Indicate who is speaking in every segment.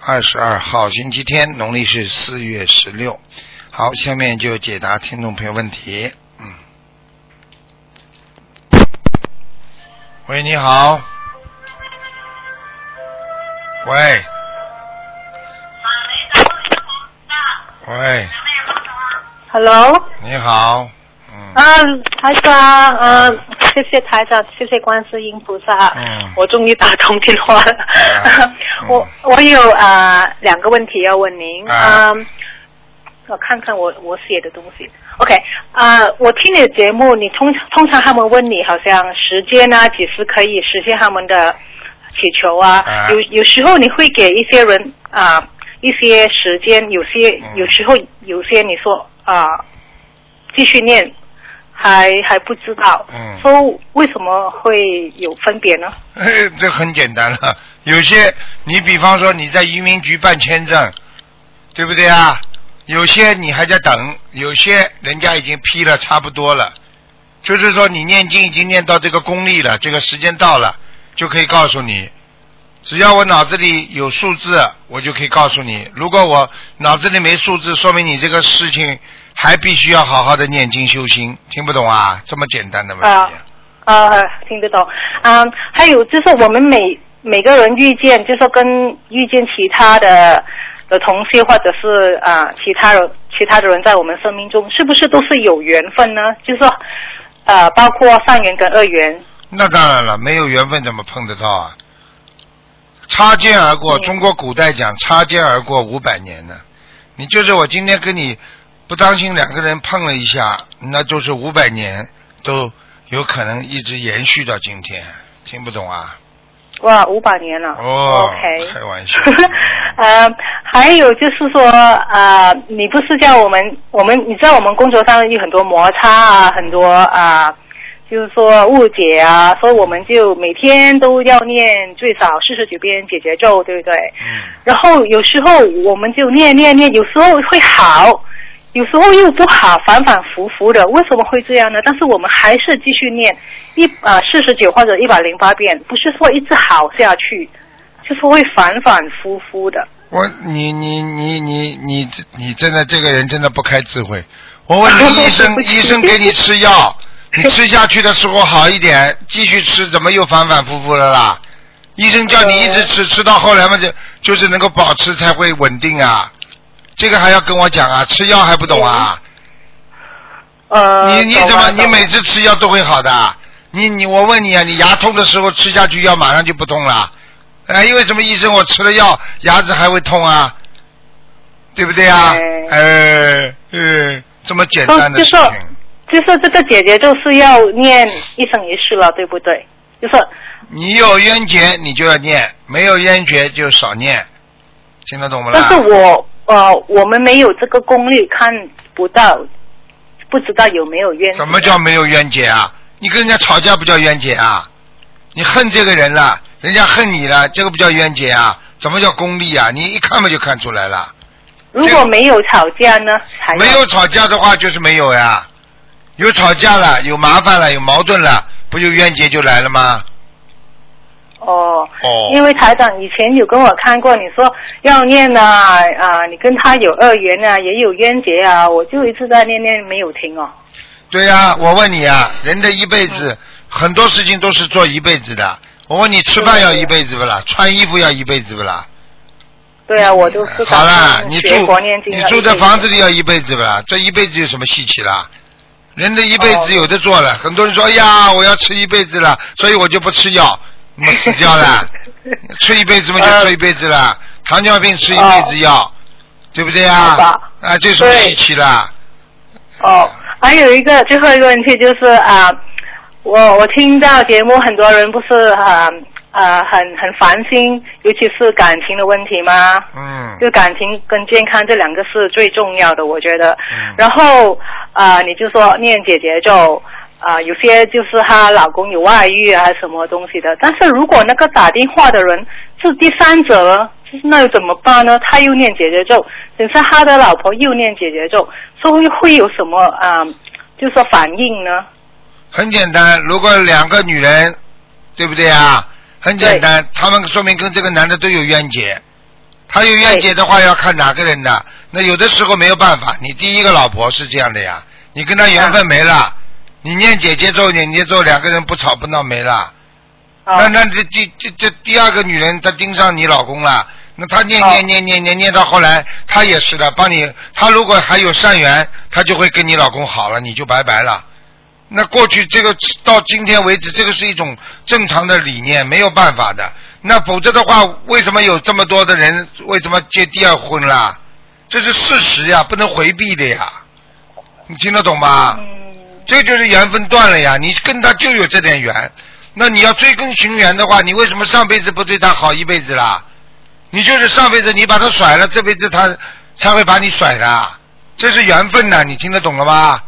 Speaker 1: 二十二号，星期天，农历是四月十六。好，下面就解答听众朋友问题。嗯，喂，你好。喂。喂
Speaker 2: ，Hello，
Speaker 1: 你好。嗯。
Speaker 2: 嗯，台长，嗯，谢谢台长，谢谢观世音菩萨，
Speaker 1: 嗯
Speaker 2: 我终于打通电话了。我我有啊、呃两个问题要问您，
Speaker 1: 啊
Speaker 2: 嗯，我看看我我写的东西。OK，啊、我听你的节目，你通通常他们问你好像时间啊，几时可以实现他们的祈求啊？
Speaker 1: 啊
Speaker 2: 有有时候你会给一些人啊、一些时间，有些
Speaker 1: 嗯
Speaker 2: 有时候有些你说啊、继续念。还还不知道，
Speaker 1: 嗯
Speaker 2: 说为什么会有分别呢？
Speaker 1: 哎，这很简单了。有些你比方说你在移民局办签证，对不对啊？有些你还在等，有些人家已经批了，差不多了。就是说你念经已经念到这个功力了，这个时间到了，就可以告诉你。只要我脑子里有数字，我就可以告诉你。如果我脑子里没数字，说明你这个事情还必须要好好的念经修心。听不懂啊？这么简单的问题。
Speaker 2: 啊呃，听得懂。嗯，还有就是我们每每个人遇见，就是说跟遇见其他的的同事或者是啊、其他人其他的人在我们生命中，是不是都是有缘分呢？就是说呃，包括善缘跟恶缘。
Speaker 1: 那当然了，没有缘分怎么碰得到啊？擦肩而过，
Speaker 2: 嗯
Speaker 1: 中国古代讲擦肩而过五百年呢。你就是我今天跟你不当心两个人碰了一下，那就是五百年都有可能一直延续到今天。听不懂啊？
Speaker 2: 哇，五百年了。
Speaker 1: 哦
Speaker 2: OK。
Speaker 1: 开玩笑
Speaker 2: 呃，还有就是说，呃，你不是叫我们，我们你知道我们工作上有很多摩擦啊，很多啊、就是说误解啊，所以我们就每天都要念最少四十九遍解决咒，对不对？
Speaker 1: 嗯，
Speaker 2: 然后有时候我们就念念念，有时候会好，有时候又不好，反反复复的，为什么会这样呢？但是我们还是继续念一啊四十九或者一百零八遍，不是说一直好下去，就是会反反复复的。
Speaker 1: 我你你你你你你真的这个人真的不开智慧。我问你，医生 医生给你吃药，你吃下去的时候好一点，继续吃，怎么又反反复复了啦？医生叫你一直吃，吃到后来嘛就就是能够保持才会稳定啊。这个还要跟我讲啊？吃药还不懂啊？
Speaker 2: 呃，
Speaker 1: 你你怎么你每次吃药都会好的？你你我问你啊，你牙痛的时候吃下去药马上就不痛了？哎，因为什么医生我吃了药牙齿还会痛啊？对不对啊？
Speaker 2: 哎
Speaker 1: 呃呃，这么简单的事情，
Speaker 2: 就是这个姐姐就是要念一生一世了，对不对？就是
Speaker 1: 你有冤结你就要念，没有冤结就少念，听得懂不啦？
Speaker 2: 但是我呃，我们没有这个功力，看不到，不知道有没有冤。
Speaker 1: 什么叫没有冤结啊？你跟人家吵架不叫冤结啊？你恨这个人了，人家恨你了，这个不叫冤结啊？怎么叫功力啊？你一看嘛就看出来了。
Speaker 2: 如果没有吵架呢？才
Speaker 1: 没有吵架的话就是没有呀，有吵架了，有麻烦了，有矛盾了，不就冤结就来了吗？
Speaker 2: 哦。
Speaker 1: 哦
Speaker 2: 因为台长以前有跟我看过，你说要念啊啊，你跟他有恶缘啊，也有冤结啊，我就一直在念念没有停哦。
Speaker 1: 对呀、我问你啊，人的一辈子、很多事情都是做一辈子的。我问你，吃饭要一辈子不啦？穿衣服要一辈子不啦？
Speaker 2: 对啊，我都是
Speaker 1: 好啦，你住你住在房子里要一辈子不啦？这一辈子有什么稀奇啦？人的一辈子
Speaker 2: 哦
Speaker 1: 有的做了，很多人说哎呀，我要吃一辈子了，所以我就不吃药，那么死掉了。吃一辈子嘛就
Speaker 2: 呃
Speaker 1: 吃一辈子了，糖尿病吃一辈子药，对不对啊？啊，这有什么
Speaker 2: 对
Speaker 1: 稀奇啦？
Speaker 2: 哦，还有一个最后一个问题就是啊，我我听到节目很多人不是啊呃很很烦心，尤其是感情的问题嘛。
Speaker 1: 嗯
Speaker 2: 就感情跟健康这两个是最重要的，我觉得。
Speaker 1: 嗯
Speaker 2: 然后啊、呃你就说念姐姐咒，啊、有些就是她老公有外遇啊什么东西的。但是如果那个打电话的人是第三者，就是那又怎么办呢？他又念姐姐咒，等下他的老婆又念姐姐咒，所以会有什么啊、就说反应呢？
Speaker 1: 很简单，如果两个女人，对不对啊？很简单，他们说明跟这个男的都有冤结。他有冤结的话，要看哪个人的。那有的时候没有办法，你第一个老婆是这样的呀，你跟他缘分没了，你念姐姐咒，念姐姐咒，两个人不吵不闹没了。
Speaker 2: 啊
Speaker 1: 那那这这这这第二个女人，她盯上你老公了，那她念
Speaker 2: 哦
Speaker 1: 念念念念念到后来，她也是的，帮你，她如果还有善缘，她就会跟你老公好了，你就拜拜了。那过去这个到今天为止，这个是一种正常的理念，没有办法的。那否则的话，为什么有这么多的人为什么结第二婚啦？这是事实呀，不能回避的呀。你听得懂吧？
Speaker 2: 嗯，
Speaker 1: 这就是缘分断了呀，你跟他就有这点缘，那你要追根寻源的话，你为什么上辈子不对他好一辈子啦？你就是上辈子你把他甩了，这辈子他才会把你甩的，这是缘分呐，你听得懂了吗？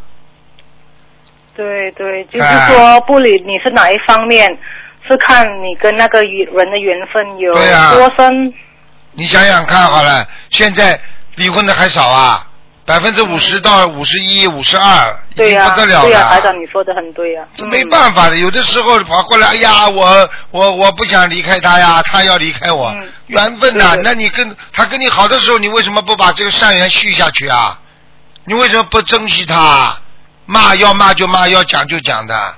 Speaker 2: 对对，就是
Speaker 1: 哎
Speaker 2: 说不理你是哪一方面，是看你跟那个人的缘分有多深。
Speaker 1: 你想想看好了，现在离婚的还少啊，百分之五十到五十一、五十二，已
Speaker 2: 对呀、
Speaker 1: 经不得了
Speaker 2: 对呀、台。长你说的很对呀、
Speaker 1: 这没
Speaker 2: 嗯
Speaker 1: 办法的，有的时候跑过来，哎呀，我我我不想离开他呀，他要离开我，
Speaker 2: 嗯
Speaker 1: 缘分呐、那你跟他跟你好的时候，你为什么不把这个善缘续下去啊？你为什么不珍惜他？骂要骂就骂，要讲就讲的。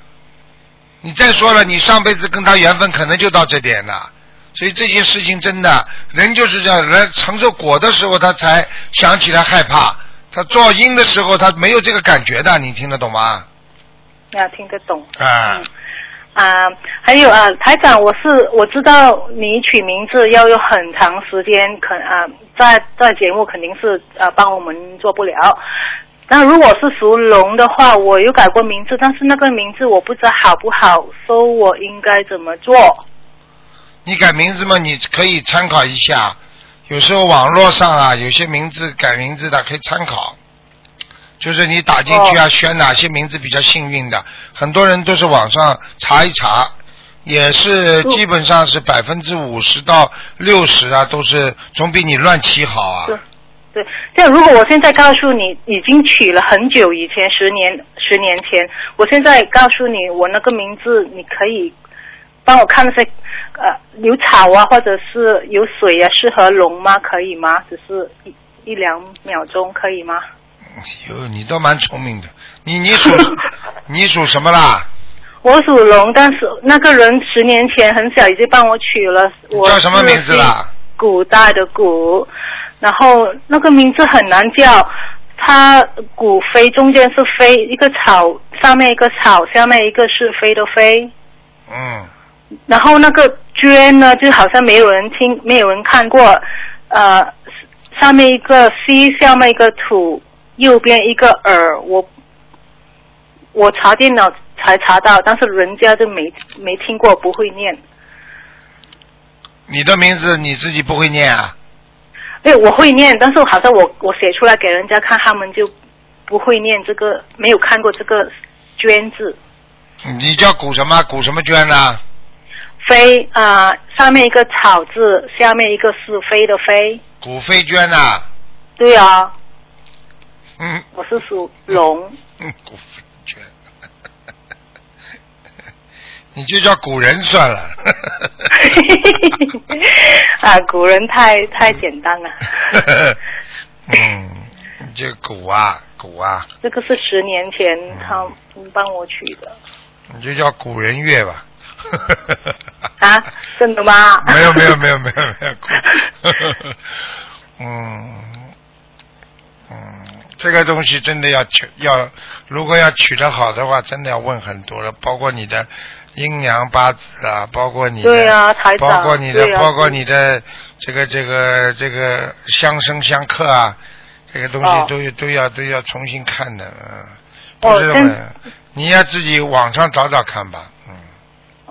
Speaker 1: 你再说了，你上辈子跟他缘分可能就到这点了。所以这些事情真的，人就是这样，人承受果的时候，他才想起来害怕；他做音的时候，他没有这个感觉的。你听得懂吗？
Speaker 2: 啊、听得懂。
Speaker 1: 啊。
Speaker 2: 嗯啊，还有啊，台长，我是我知道你取名字要有很长时间，肯啊，在在节目肯定是啊帮我们做不了。那如果是属龙的话，我有改过名字，但是那个名字我不知道好不好，所以我应该怎么做？
Speaker 1: 你改名字嘛，你可以参考一下。有时候网络上啊，有些名字改名字的可以参考。就是你打进去啊，选哪些名字比较幸运的，很多人都是网上查一查，也是
Speaker 2: 嗯
Speaker 1: 基本上是百分之五十到六十啊，都是总比你乱起好啊。
Speaker 2: 对如果我现在告诉你已经取了很久以前，十年十年前，我现在告诉你我那个名字，你可以帮我看那些呃有草啊，或者是有水啊，适合龙吗？可以吗？只是一一两秒钟，可以吗？
Speaker 1: 哟，你倒蛮聪明的。你你属 你属什么啦？
Speaker 2: 我属龙，但是那个人十年前很小已经帮我取了，我
Speaker 1: 叫什么名字啦？
Speaker 2: 古代的古，然后那个名字很难叫，它古飞中间是飞，一个草上面一个草，下面一个是飞的飞，
Speaker 1: 嗯，
Speaker 2: 然后那个娟呢，就好像没有人听，没有人看过，呃，上面一个西，下面一个土，右边一个耳，我我查电脑才查到，但是人家就没没听过，不会念。
Speaker 1: 你的名字你自己不会念啊？
Speaker 2: 哎，我会念，但是好像我我写出来给人家看，他们就不会念这个，没有看过这个“娟”字。
Speaker 1: 你叫古什么？古什么娟呢？
Speaker 2: 飞啊、呃上面一个草字，下面一个是飞的飞。
Speaker 1: 古飞娟呐、
Speaker 2: 对啊，
Speaker 1: 嗯
Speaker 2: 我是属龙。
Speaker 1: 嗯，古飞娟，你就叫古人算了。
Speaker 2: 啊，古人太太简单了。
Speaker 1: 嗯，这古啊古啊，
Speaker 2: 这个是十年前他帮我取的
Speaker 1: 你就叫古人月吧。
Speaker 2: 啊，真的吗？
Speaker 1: 没有没有没有没有没有，古 嗯嗯，这个东西真的要取要，如果要取得好的话，真的要问很多了，包括你的阴阳八字啊，包括你的，
Speaker 2: 对啊
Speaker 1: 包括你的，
Speaker 2: 啊
Speaker 1: 包括你的这个这个这个相生相克啊，这个东西
Speaker 2: 哦
Speaker 1: 都有都要都要重新看的，嗯，不是的，你要自己网上找找看吧，嗯。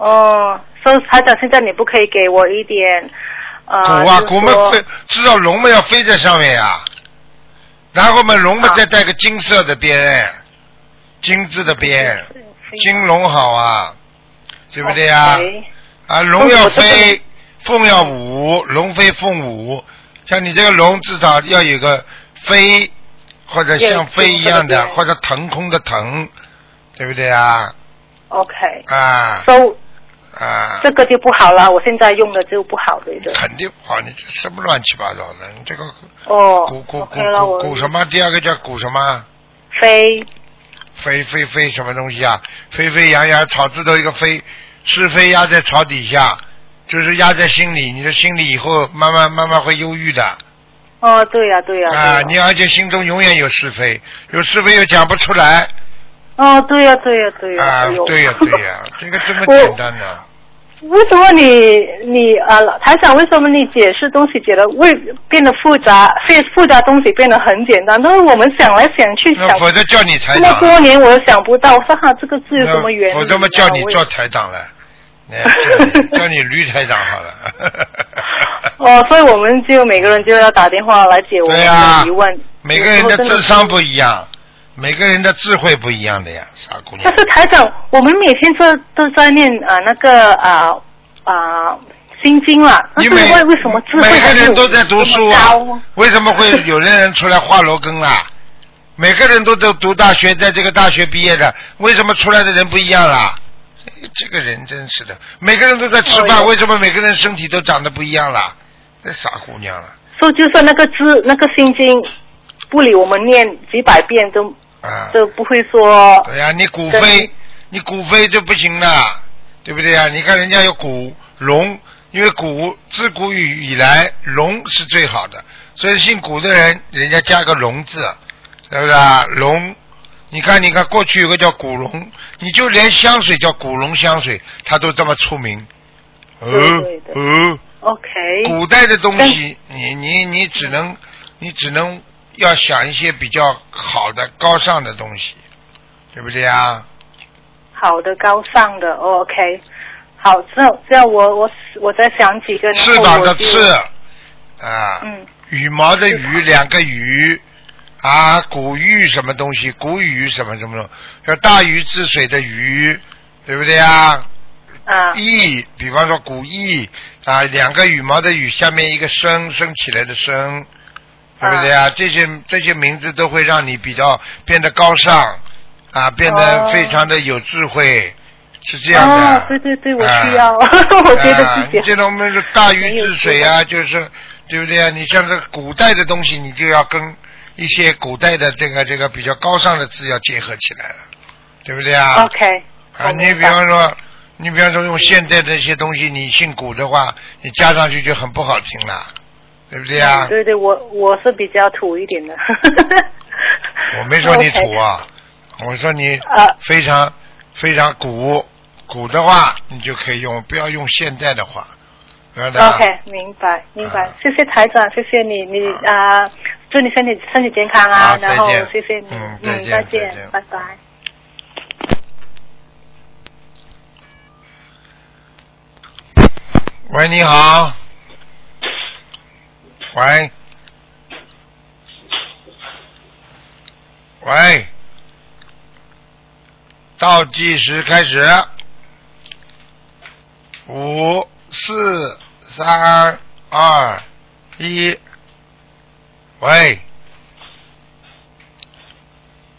Speaker 2: 哦，所以台长，现在你不可以给我一点呃，
Speaker 1: 鼓啊，
Speaker 2: 就是
Speaker 1: 鼓嘛飞，至少龙嘛要飞在上面呀。然后嘛，龙嘛再带个金色的边，金字的边，金龙好啊，对不对呀？啊，龙要飞，凤要舞，龙飞凤舞。像你这个龙，至少要有个飞，或者像飞一样的，或者腾空的腾，对不对啊
Speaker 2: ？OK，
Speaker 1: 啊。
Speaker 2: 所、以
Speaker 1: 啊！
Speaker 2: 这个就不好了，我现在用的就不好，的一个？
Speaker 1: 肯定不好，你这什么乱七八糟的？你这个
Speaker 2: 哦
Speaker 1: 鼓鼓鼓鼓什么？第二个叫鼓什么？
Speaker 2: 飞
Speaker 1: 飞飞飞什么东西啊？飞飞扬扬，草字头一个飞，是非压在草底下，就是压在心里。你的心里以后慢慢慢慢会忧郁的
Speaker 2: 哦，对呀、对呀、对呀
Speaker 1: 啊！你而且心中永远有是非，有是非又讲不出来
Speaker 2: 哦，对呀、对呀、对呀、
Speaker 1: 啊！对呀对呀，这个这么简单的。
Speaker 2: 为什么你你啊，台长，为什么你解释东西解的为变得复杂，非复杂东西变得很简单？但是我们想来想去
Speaker 1: 否则叫你台长
Speaker 2: 这么，多年，我都想不到，我说哈，这个字有什么原理、啊？
Speaker 1: 否则嘛叫你做台长了，哎叫你叫你驴台长好了。
Speaker 2: 哦，所以我们就每个人就要打电话来解我们的疑问。
Speaker 1: 每个人的智商不一样，每个人的智慧不一样的呀，傻姑娘
Speaker 2: 但。是台长，我们每天都都在念啊、那个啊啊、心经啦，但是
Speaker 1: 因为
Speaker 2: 为为什么智慧
Speaker 1: 每个人都在读书啊，为什么会有的人出来画罗根啦？每个人都在读大学，在这个大学毕业的，为什么出来的人不一样啦？哎这个人真是的，每个人都在吃饭，
Speaker 2: 哦
Speaker 1: 为什么每个人身体都长得不一样啦？那傻姑娘了
Speaker 2: 所以就算那个字那个心经，不理我们念几百遍都
Speaker 1: 啊！
Speaker 2: 都不会说
Speaker 1: 对呀、你骨
Speaker 2: 真
Speaker 1: 飞，你骨飞就不行了，对不对呀、你看人家有古龙，因为古自古以以来龙是最好的，所以姓古的人，人家加个龙字，是不是啊？龙，你看，你看过去有个叫古龙，你就连香水叫古龙香水，它都这么出名。呃
Speaker 2: 对对
Speaker 1: 呃
Speaker 2: ，OK。
Speaker 1: 古代的东西，你你你只能你只能要想一些比较好的高尚的东西，对不对啊？
Speaker 2: 好的，高尚的、哦、，OK。好，这这样我我我再想几个，
Speaker 1: 翅膀的翅，啊，
Speaker 2: 嗯，
Speaker 1: 羽毛的羽，两个羽，啊，古玉什么东西？古羽什么什么？叫大禹治水的禹，对不对啊？
Speaker 2: 啊，
Speaker 1: 翼，比方说古翼啊，两个羽毛的羽，下面一个升升起来的升，对不对啊？这些这些名字都会让你比较变得高尚啊，变得
Speaker 2: 哦
Speaker 1: 非常的有智慧，是这样的。
Speaker 2: 哦，对对对，我需要，
Speaker 1: 啊
Speaker 2: 我觉得
Speaker 1: 啊
Speaker 2: 自己
Speaker 1: 这种我们是大禹治水啊，就是对不对啊？你像这古代的东西，你就要跟一些古代的这个这个比较高尚的字要结合起来了，对不对啊
Speaker 2: ？OK。
Speaker 1: 啊，你比方说，你比方说用现代的一些东西，你姓古的话，你加上去就很不好听了，对不对啊？
Speaker 2: 嗯对对，我我是比较土一点的。
Speaker 1: 我没说你 土啊，我说你
Speaker 2: 啊。
Speaker 1: 非常非常古，古的话你就可以用，不要用现代的话
Speaker 2: ，OK，明白明白。
Speaker 1: 啊，
Speaker 2: 谢谢台长，谢谢你，你啊，祝你身体身体健康
Speaker 1: 好
Speaker 2: 啊，然后谢谢你，
Speaker 1: 嗯再见
Speaker 2: 再
Speaker 1: 再见
Speaker 2: 见，拜拜。
Speaker 1: 喂，你好。喂。喂。倒计时开始。五、四、三、二、一。喂。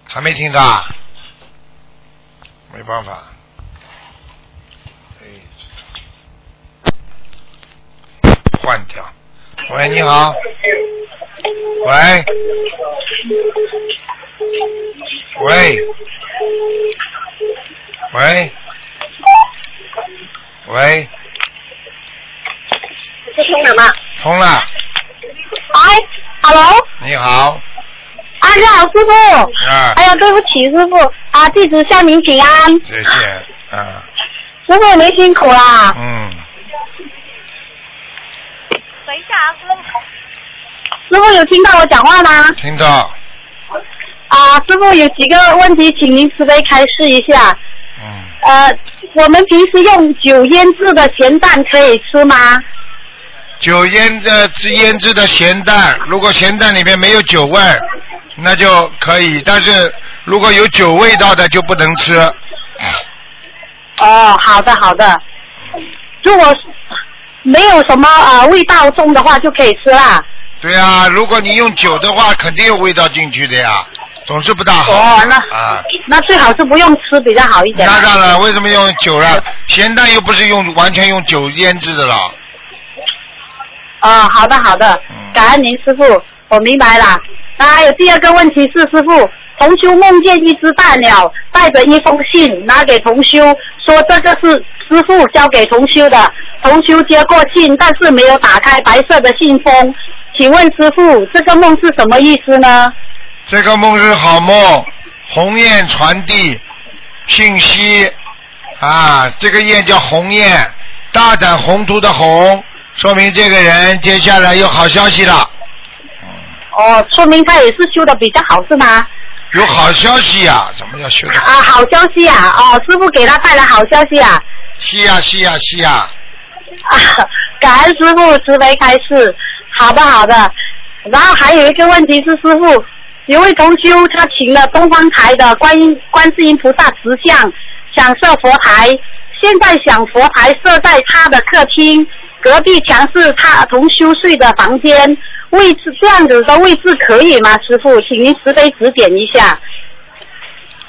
Speaker 1: 还没听到啊？没办法。换掉。喂，你好。喂。喂。喂。喂，
Speaker 3: 是通了吗？
Speaker 1: 通了。
Speaker 3: 哎，Hello，
Speaker 1: 你好。
Speaker 3: 啊，你好，师傅。
Speaker 1: 啊，
Speaker 3: 哎呀，对不起，师傅啊，弟子向您请安。
Speaker 1: 谢谢。啊，
Speaker 3: 师傅您辛苦啦。
Speaker 1: 嗯，
Speaker 3: 等一下啊，师傅。师傅有听到我讲话吗？
Speaker 1: 听到。
Speaker 3: 啊，师傅有几个问题，请您慈悲开示一下。
Speaker 1: 嗯。
Speaker 3: 呃，我们平时用酒腌制的咸蛋可以吃吗？
Speaker 1: 酒腌的制腌制的咸蛋，如果咸蛋里面没有酒味，那就可以；但是如果有酒味道的就不能吃。
Speaker 3: 哦，好的好的。如果没有什么呃味道重的话，就可以吃啦。
Speaker 1: 对啊、如果你用酒的话，肯定有味道进去的呀，总是不大好。
Speaker 3: 哦，那
Speaker 1: 啊，
Speaker 3: 那最好是不用吃比较好一点。
Speaker 1: 那当然，为什么用酒了？咸蛋又不是用完全用酒腌制的了。
Speaker 3: 哦，好的好的
Speaker 1: 嗯，
Speaker 3: 感恩您师傅，我明白了。那还有第二个问题是，师傅，同修梦见一只大鸟带着一封信拿给同修，说这个是师傅交给同修的。同修接过信，但是没有打开白色的信封。请问师傅，这个梦是什么意思呢？
Speaker 1: 这个梦是好梦，鸿雁传递信息啊，这个雁叫鸿雁，大展宏图的宏，说明这个人接下来有好消息了，
Speaker 3: 哦，说明他也是修的比较好是吗？
Speaker 1: 有好消息呀、什么叫修的？
Speaker 3: 啊，好消息啊！哦，师傅给他带来好消息啊！
Speaker 1: 是呀是呀是呀，
Speaker 3: 啊，感恩师傅慈悲开示。好的好的，然后还有一个问题是，师傅，有位同修他请了东方台的观音观世音菩萨石像，想设佛台，现在想佛台设在他的客厅，隔壁墙是他同修睡的房间，位置这样子的位置可以吗？师傅，请您慈悲指点一下。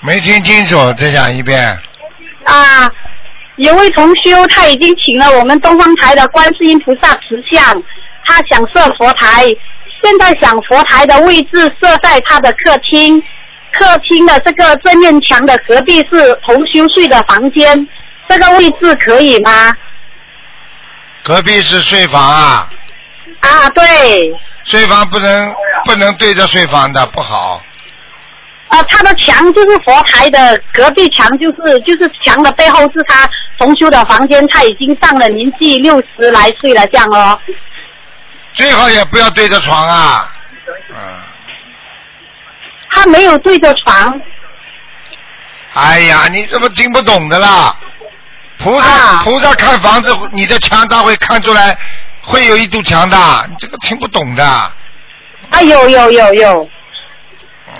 Speaker 1: 没听清楚，再讲一遍。
Speaker 3: 啊，有位同修他已经请了我们东方台的观世音菩萨慈像，他想设佛台，现在想佛台的位置设在他的客厅，客厅的这个正面墙的隔壁是同修睡的房间，这个位置可以吗？
Speaker 1: 隔壁是睡房啊，
Speaker 3: 啊，对，
Speaker 1: 睡房不能不能对着睡房的，不好。
Speaker 3: 啊，他的墙就是佛台的隔壁墙，就是就是墙的背后是他重修的房间，他已经上了年纪六十来岁了，这样哦。
Speaker 1: 最好也不要对着床啊。嗯，
Speaker 3: 他没有对着床。
Speaker 1: 哎呀，你怎么听不懂的啦？菩萨、
Speaker 3: 啊
Speaker 1: 菩萨看房子，你的墙他会看出来，会有一堵墙的，你这个听不懂的。
Speaker 3: 啊，有有有有，
Speaker 1: 嗯，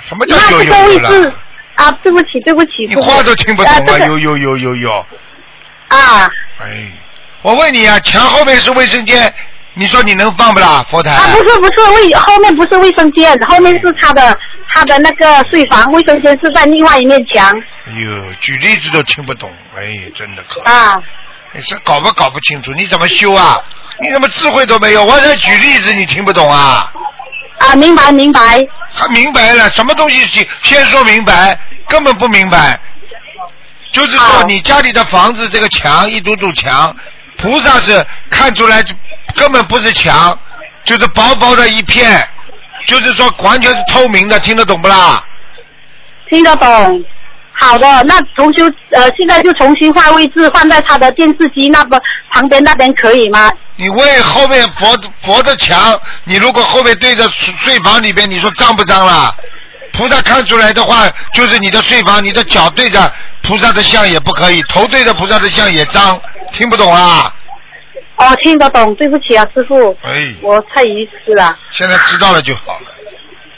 Speaker 1: 什么叫有有有
Speaker 3: 位置
Speaker 1: 了？
Speaker 3: 啊，对不起对不起，
Speaker 1: 你话都听不懂啊！有有有有有，
Speaker 3: 啊
Speaker 1: 哎，我问你啊，墙后面是卫生间，你说你能放不啦？佛台？
Speaker 3: 啊，不是不是卫后面不是卫生间，后面是他的他的那个睡房，卫生间是在另外一面墙
Speaker 1: 哎呦，举例子都听不懂，哎，真的可。
Speaker 3: 啊
Speaker 1: 你是搞不搞不清楚？你怎么修啊？你怎么智慧都没有？我在举例子，你听不懂啊？
Speaker 3: 啊，明白明白
Speaker 1: 还明白了，什么东西先先说明白，根本不明白。就是说你家里的房子这个墙一堵堵墙，菩萨是看出来根本不是墙，就是薄薄的一片，就是说完全是透明的，听得懂不啦？
Speaker 3: 听得懂。好的，那重修呃，现在就重新换位置，放在他的电视机那边旁边那边可以吗？
Speaker 1: 你为后面佛佛的墙，你如果后面对着睡睡房里边，你说脏不脏啦？菩萨看出来的话，就是你的睡房，你的脚对着菩萨的像也不可以，头对着菩萨的像也脏，听不懂啊？
Speaker 3: 哦，听得懂，对不起啊，师傅，
Speaker 1: 哎，
Speaker 3: 我太愚痴了。
Speaker 1: 现在知道了就好了。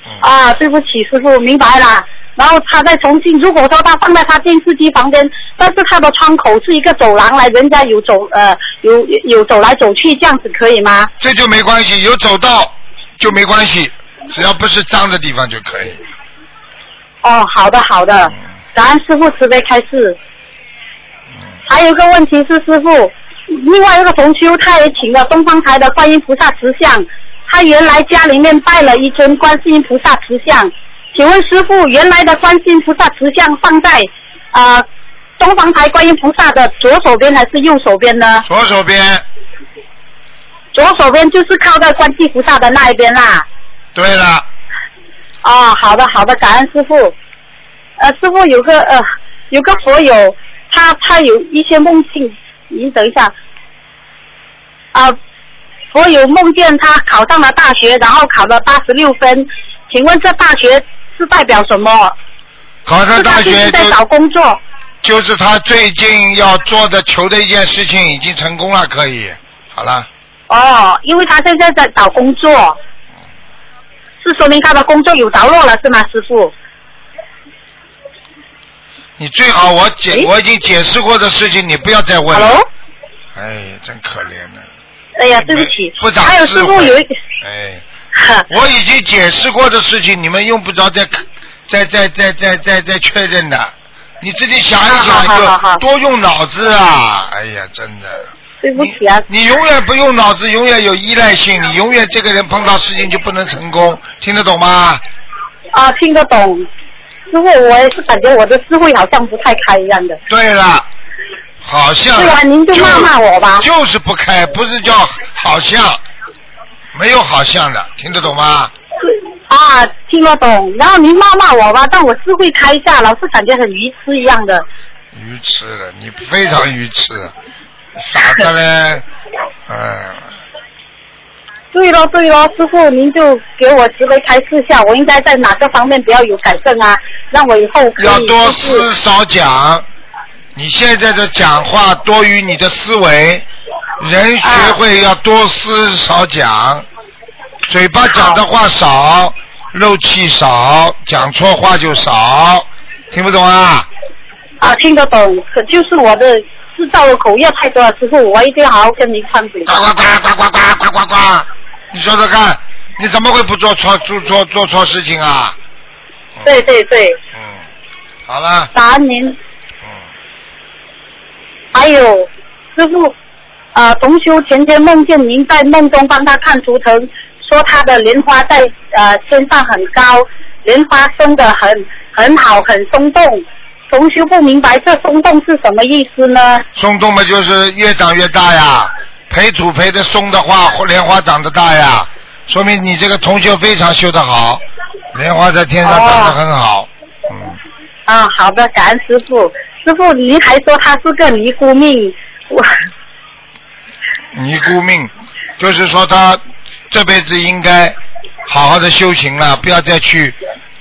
Speaker 1: 嗯，
Speaker 3: 啊，对不起，师傅，明白了。然后他在重庆，如果说他放在他电视机旁边，但是他的窗口是一个走廊来，人家有走呃有有走来走去，这样子可以吗？
Speaker 1: 这就没关系，有走道就没关系，只要不是脏的地方就可以。
Speaker 3: 哦，好的好的
Speaker 1: 嗯，
Speaker 3: 感恩师傅慈悲开示。还有一个问题是，师傅，另外一个同修他也请了东方台的观音菩萨石像，他原来家里面拜了一尊观世音菩萨石像，请问师傅，原来的观世音菩萨石像放在啊、呃东方台观音菩萨的左手边还是右手边呢？
Speaker 1: 左手边，
Speaker 3: 左手边就是靠在观世菩萨的那一边啦。
Speaker 1: 对了，
Speaker 3: 哦，好的好的，感恩师傅。呃，师傅有个呃有个佛友，他他有一些梦境，您等一下。啊、佛友梦见他考上了大学，然后考了八十六分，请问这大学是代表什么？
Speaker 1: 考上大学
Speaker 3: 在
Speaker 1: 就
Speaker 3: 找工作。
Speaker 1: 就是他最近要做的求的一件事情已经成功了，可以，好了，
Speaker 3: 哦，因为他现在在找工作，是说明他的工作有着落了是吗，师傅？
Speaker 1: 你最好我解我已经解释过的事情，你不要再问了。
Speaker 3: Hello？
Speaker 1: 哎，真可怜了。
Speaker 3: 哎呀，对不起
Speaker 1: 不长
Speaker 3: 还有师傅有一个，
Speaker 1: 哎，我已经解释过的事情，你们用不着再 再再再再再再确认的。你自己想一想，就多用脑子啊！哎呀，真的。
Speaker 3: 对不起啊，
Speaker 1: 你你永远不用脑子，永远有依赖性，你永远这个人碰到事情就不能成功，听得懂吗？
Speaker 3: 啊，听得懂。师傅，我也是感觉我的智慧好像不太开一样的。
Speaker 1: 对了，好像
Speaker 3: 对啊您就骂骂我吧
Speaker 1: 就是不开，不是叫好像，没有好像的，听得懂吗？
Speaker 3: 啊，听得懂。然后您骂骂我吧，但我是会开一下，老是感觉很愚痴一样的。
Speaker 1: 愚痴了，你非常愚痴，傻的嘞，嗯，
Speaker 3: 对咯对咯，师傅您就给我慈悲开示下，我应该在哪个方面比较有改正啊？让我以后可以
Speaker 1: 要多思少讲。你现在的讲话多于你的思维，人学会要多思少讲，嘴巴讲的话少，漏气少，讲错话就少，听不懂啊？
Speaker 3: 啊听得懂，可就是我的制造的口业太多了，师傅我一定要好好跟您忏悔。
Speaker 1: 呱呱呱呱呱呱呱呱呱！你说说看，你怎么会不做错做错做错事情啊？
Speaker 3: 对对对，
Speaker 1: 嗯，好了，
Speaker 3: 感恩您。
Speaker 1: 嗯，
Speaker 3: 还有师傅，呃，同修前天梦见您在梦中帮他看图腾，说他的莲花在呃天上很高，莲花生得很很好，很松动。同修不明白这松动是什么意思呢？
Speaker 1: 松动嘛就是越长越大呀，培土培的松的话，莲花长得大呀，说明你这个同修非常修得好，莲花在天上长得很好，嗯，
Speaker 3: 啊，好的，感恩师傅。师傅，您还说他是个尼姑命，我
Speaker 1: 尼姑命，就是说他这辈子应该好好的修行了，不要再去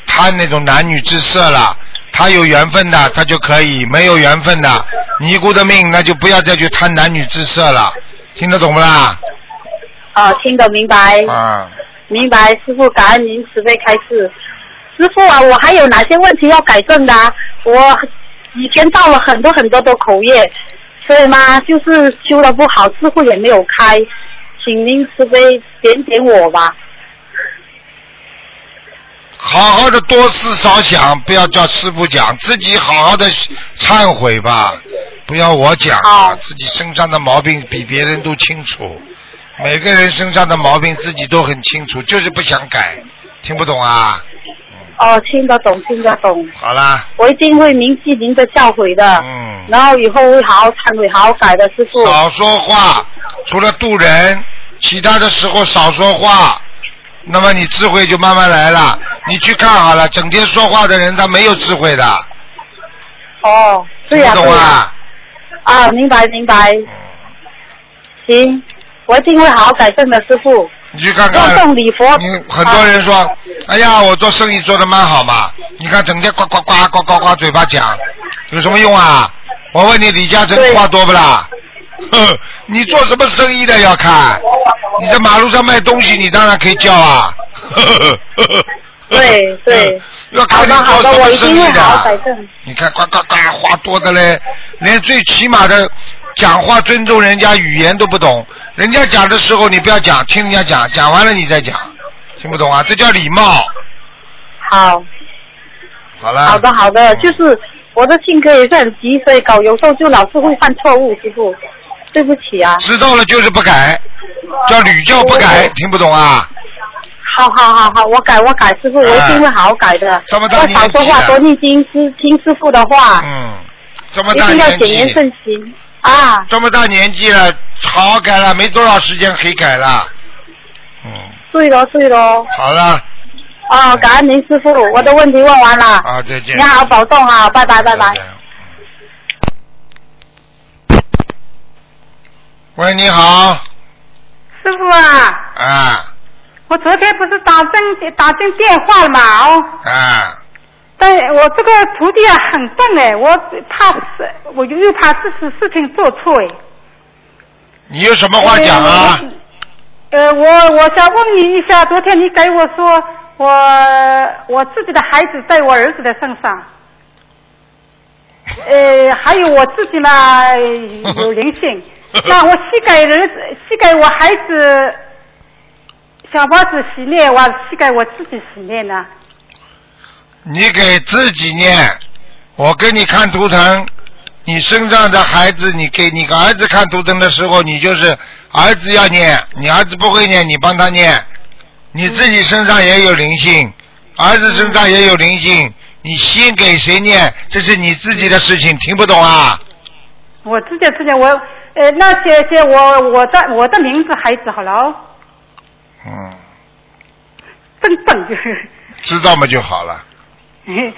Speaker 1: 贪那种男女之色了。他有缘分的，他就可以；没有缘分的，尼姑的命，那就不要再去贪男女之色了。听得懂不啦？
Speaker 3: 啊听得明白，
Speaker 1: 啊，
Speaker 3: 明白。师傅，感恩您慈悲开示。师傅啊，我还有哪些问题要改正的、啊？我以前造了很多很多的口业，所以嘛，就是修的不好，智慧也没有开，请您慈悲点点我吧。
Speaker 1: 好好的多思少想，不要叫师傅讲，自己好好的忏悔吧，不要我讲啊，自己身上的毛病比别人都清楚，每个人身上的毛病自己都很清楚，就是不想改，听不懂啊？
Speaker 3: 哦，听得懂，听得懂，
Speaker 1: 好啦，
Speaker 3: 我一定会铭记您的教诲的。
Speaker 1: 嗯，
Speaker 3: 然后以后会好好忏悔，好好改的，师傅。
Speaker 1: 少说话，除了渡人，其他的时候少说话，那么你智慧就慢慢来了。你去看好了，整天说话的人他没有智慧的，
Speaker 3: 哦，对呀、
Speaker 1: 懂啊？
Speaker 3: 啊，明白明白，行，我一定会好好改正的，师傅。
Speaker 1: 你去看看。
Speaker 3: 送礼佛。
Speaker 1: 你很多人说，哎呀，我做生意做得蛮好嘛，你看整天呱呱呱呱呱呱嘴巴讲，有什么用啊？我问你，李嘉诚话多不啦？哼，你做什么生意的要看，你在马路上卖东西，你当然可以叫啊。
Speaker 3: 对对，
Speaker 1: 要看你
Speaker 3: 好的好的，
Speaker 1: 做什么
Speaker 3: 我一定会
Speaker 1: 生意的。
Speaker 3: 正。
Speaker 1: 你看呱呱呱话多的嘞，连最起码的讲话尊重人家语言都不懂，人家讲的时候你不要讲，听人家讲，讲完了你再讲，听不懂啊？这叫礼貌。
Speaker 3: 好，
Speaker 1: 好了。
Speaker 3: 好的好的，就是我的性格也是很急，所以搞有时候就老是会犯错误，师傅，对不起啊。
Speaker 1: 知道了就是不改，叫屡教不改，听不懂啊？
Speaker 3: 好好好好，我改我改，师傅，我一定会好好改的。
Speaker 1: 哎这么大
Speaker 3: 要
Speaker 1: 年纪
Speaker 3: 少说话，多念经，师听师傅的话，
Speaker 1: 嗯，这么大
Speaker 3: 一定要，谨言慎行啊。
Speaker 1: 这么大年纪了，好好改了，没多少时间可以改了。嗯，
Speaker 3: 对喽对喽，
Speaker 1: 好了，
Speaker 3: 哦，感恩您师傅，我的问题问完了，
Speaker 1: 啊，再见。
Speaker 3: 你好好保重啊，拜拜拜拜。
Speaker 1: 喂，你好，
Speaker 4: 师傅啊，
Speaker 1: 啊。
Speaker 4: 我昨天不是打进打进电话了嘛？哦，
Speaker 1: 啊，
Speaker 4: 但我这个徒弟啊很笨哎，我怕是，我就又怕这事事情做错哎。
Speaker 1: 你有什么话讲啊？
Speaker 4: 呃，我我想问你一下，昨天你给我说我我自己的孩子在我儿子的身上，呃，还有我自己嘛有灵性，那我膝盖儿子膝盖我孩子小房子洗念，我膝盖我自己洗念呢？
Speaker 1: 你给自己念，我给你看图腾，你身上的孩子，你给你个儿子看图腾的时候，你就是儿子要念，你儿子不会念，你帮他念，你自己身上也有灵性，儿子身上也有灵性，你先给谁念，这是你自己的事情，听不懂啊？
Speaker 4: 我自己自己我呃那些些我我的我的名字孩子好了哦，
Speaker 1: 嗯，
Speaker 4: 笨笨就是。
Speaker 1: 知道嘛就好了。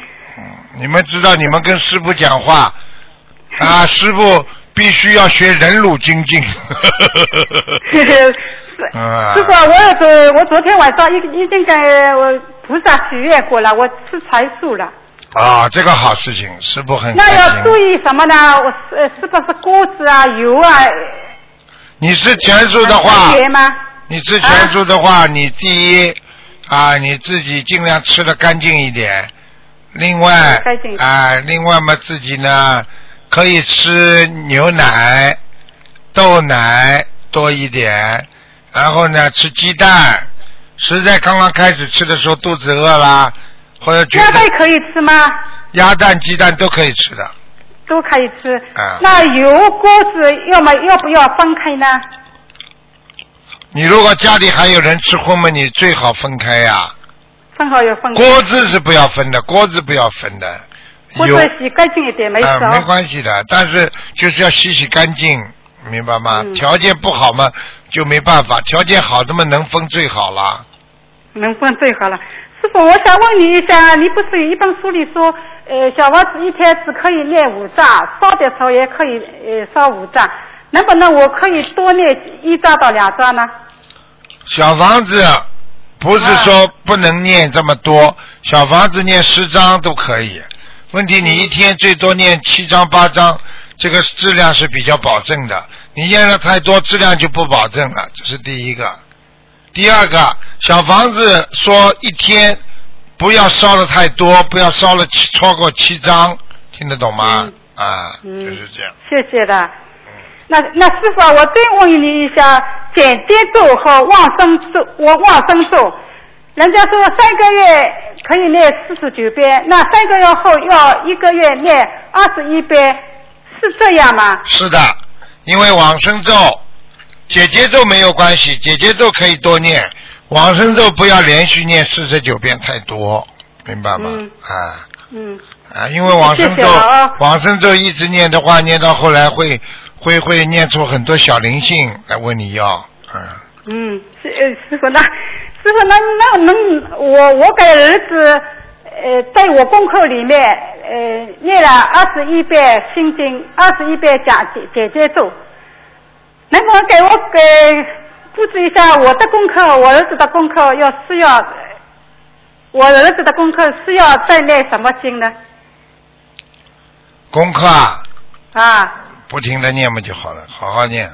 Speaker 1: 你们知道，你们跟师傅讲话啊，师傅必须要学忍辱精进。啊
Speaker 4: 师傅，我有昨我昨天晚上已已经跟我菩萨许愿过了，我吃全素了。
Speaker 1: 啊，这个好事情，师傅很
Speaker 4: 那要注。意什么呢？我是呃是不是锅子啊、油啊？
Speaker 1: 你吃全素的话？你吃全素的话，你第一啊，你自己尽量吃的干净一点。另外啊，另外嘛，自己呢可以吃牛奶、豆奶多一点，然后呢吃鸡蛋。实在刚刚开始吃的时候肚子饿啦，或者觉得
Speaker 4: 鸭蛋可以吃吗？
Speaker 1: 鸭蛋、鸡蛋都可以吃的。
Speaker 4: 都可以吃。
Speaker 1: 啊
Speaker 4: 那油锅子要么要不要分开呢？
Speaker 1: 你如果家里还有人吃荤嘛，你最好分开呀、
Speaker 4: 正好要分。
Speaker 1: 锅子是不要分的，锅子不要分的。有
Speaker 4: 锅子洗干净一点，没事
Speaker 1: 啊，
Speaker 4: 哦。
Speaker 1: 没关系的，但是就是要洗洗干净，明白吗？
Speaker 4: 嗯
Speaker 1: 条件不好嘛，就没办法；条件好的嘛，能分最好了。
Speaker 4: 能分最好了。师傅，我想问你一下，你不是有一本书里说，呃，小房子一天只可以练五张，烧的时候也可以呃烧五张，能不能我可以多练一张到两张呢？
Speaker 1: 小房子不是说不能念这么多，小房子念十张都可以。问题你一天最多念七张八张，这个质量是比较保证的。你念了太多，质量就不保证了，这是第一个。第二个，小房子说一天不要烧的太多，不要烧了七超过七张，听得懂吗？啊，
Speaker 4: 嗯
Speaker 1: 就是这样。
Speaker 4: 谢谢的。那那师傅啊，我再问你一下，简跌咒和往生咒，我往生咒，人家说三个月可以念四十九遍，那三个月后要一个月念二十一遍，是这样吗？
Speaker 1: 是的，因为往生咒、姐姐咒没有关系，姐姐咒可以多念，往生咒不要连续念四十九遍太多，明白吗？
Speaker 4: 嗯
Speaker 1: 啊
Speaker 4: 嗯，
Speaker 1: 啊，因为往生咒往生咒一直念的话，念到后来会会会念出很多小灵性来问你要，嗯，
Speaker 4: 嗯，师呃师傅那师傅那那能我我给儿子呃在我功课里面呃念了二十一遍心经，二十一遍讲解解结咒，能不能给我给布置一下我的功课，我儿子的功课要是要我儿子的功课是要再念什么经呢？
Speaker 1: 功课啊，
Speaker 4: 啊，
Speaker 1: 不停的念嘛就好了，好好念，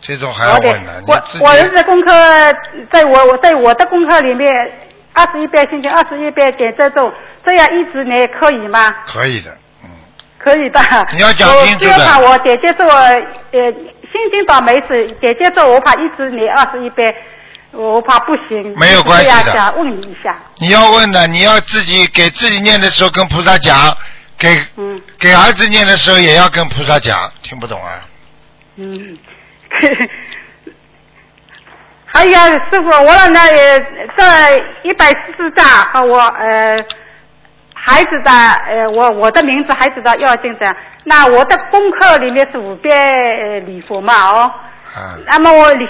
Speaker 1: 这种还要问呢，，你
Speaker 4: 我我儿子的功课在我我在我的功课里面，二十一遍心经，二十一遍点这咒，这样一直念可以吗？
Speaker 1: 可以的，嗯，
Speaker 4: 可以的。
Speaker 1: 你要讲清楚的
Speaker 4: 我我姐姐咒，呃，心经倒没事，姐姐咒我怕一直念二十一遍，我怕不行。
Speaker 1: 没有关系的
Speaker 4: 想问你一下，
Speaker 1: 你要问的，你要自己给自己念的时候跟菩萨讲，
Speaker 4: 嗯
Speaker 1: 给给儿子念的时候也要跟菩萨讲，听不懂啊？
Speaker 4: 嗯。还有啊师傅，我那也这一百四十张和我呃孩子的呃我我的名字孩子的要经者，那我的功课里面是五遍呃礼佛嘛哦，
Speaker 1: 啊，
Speaker 4: 那么我礼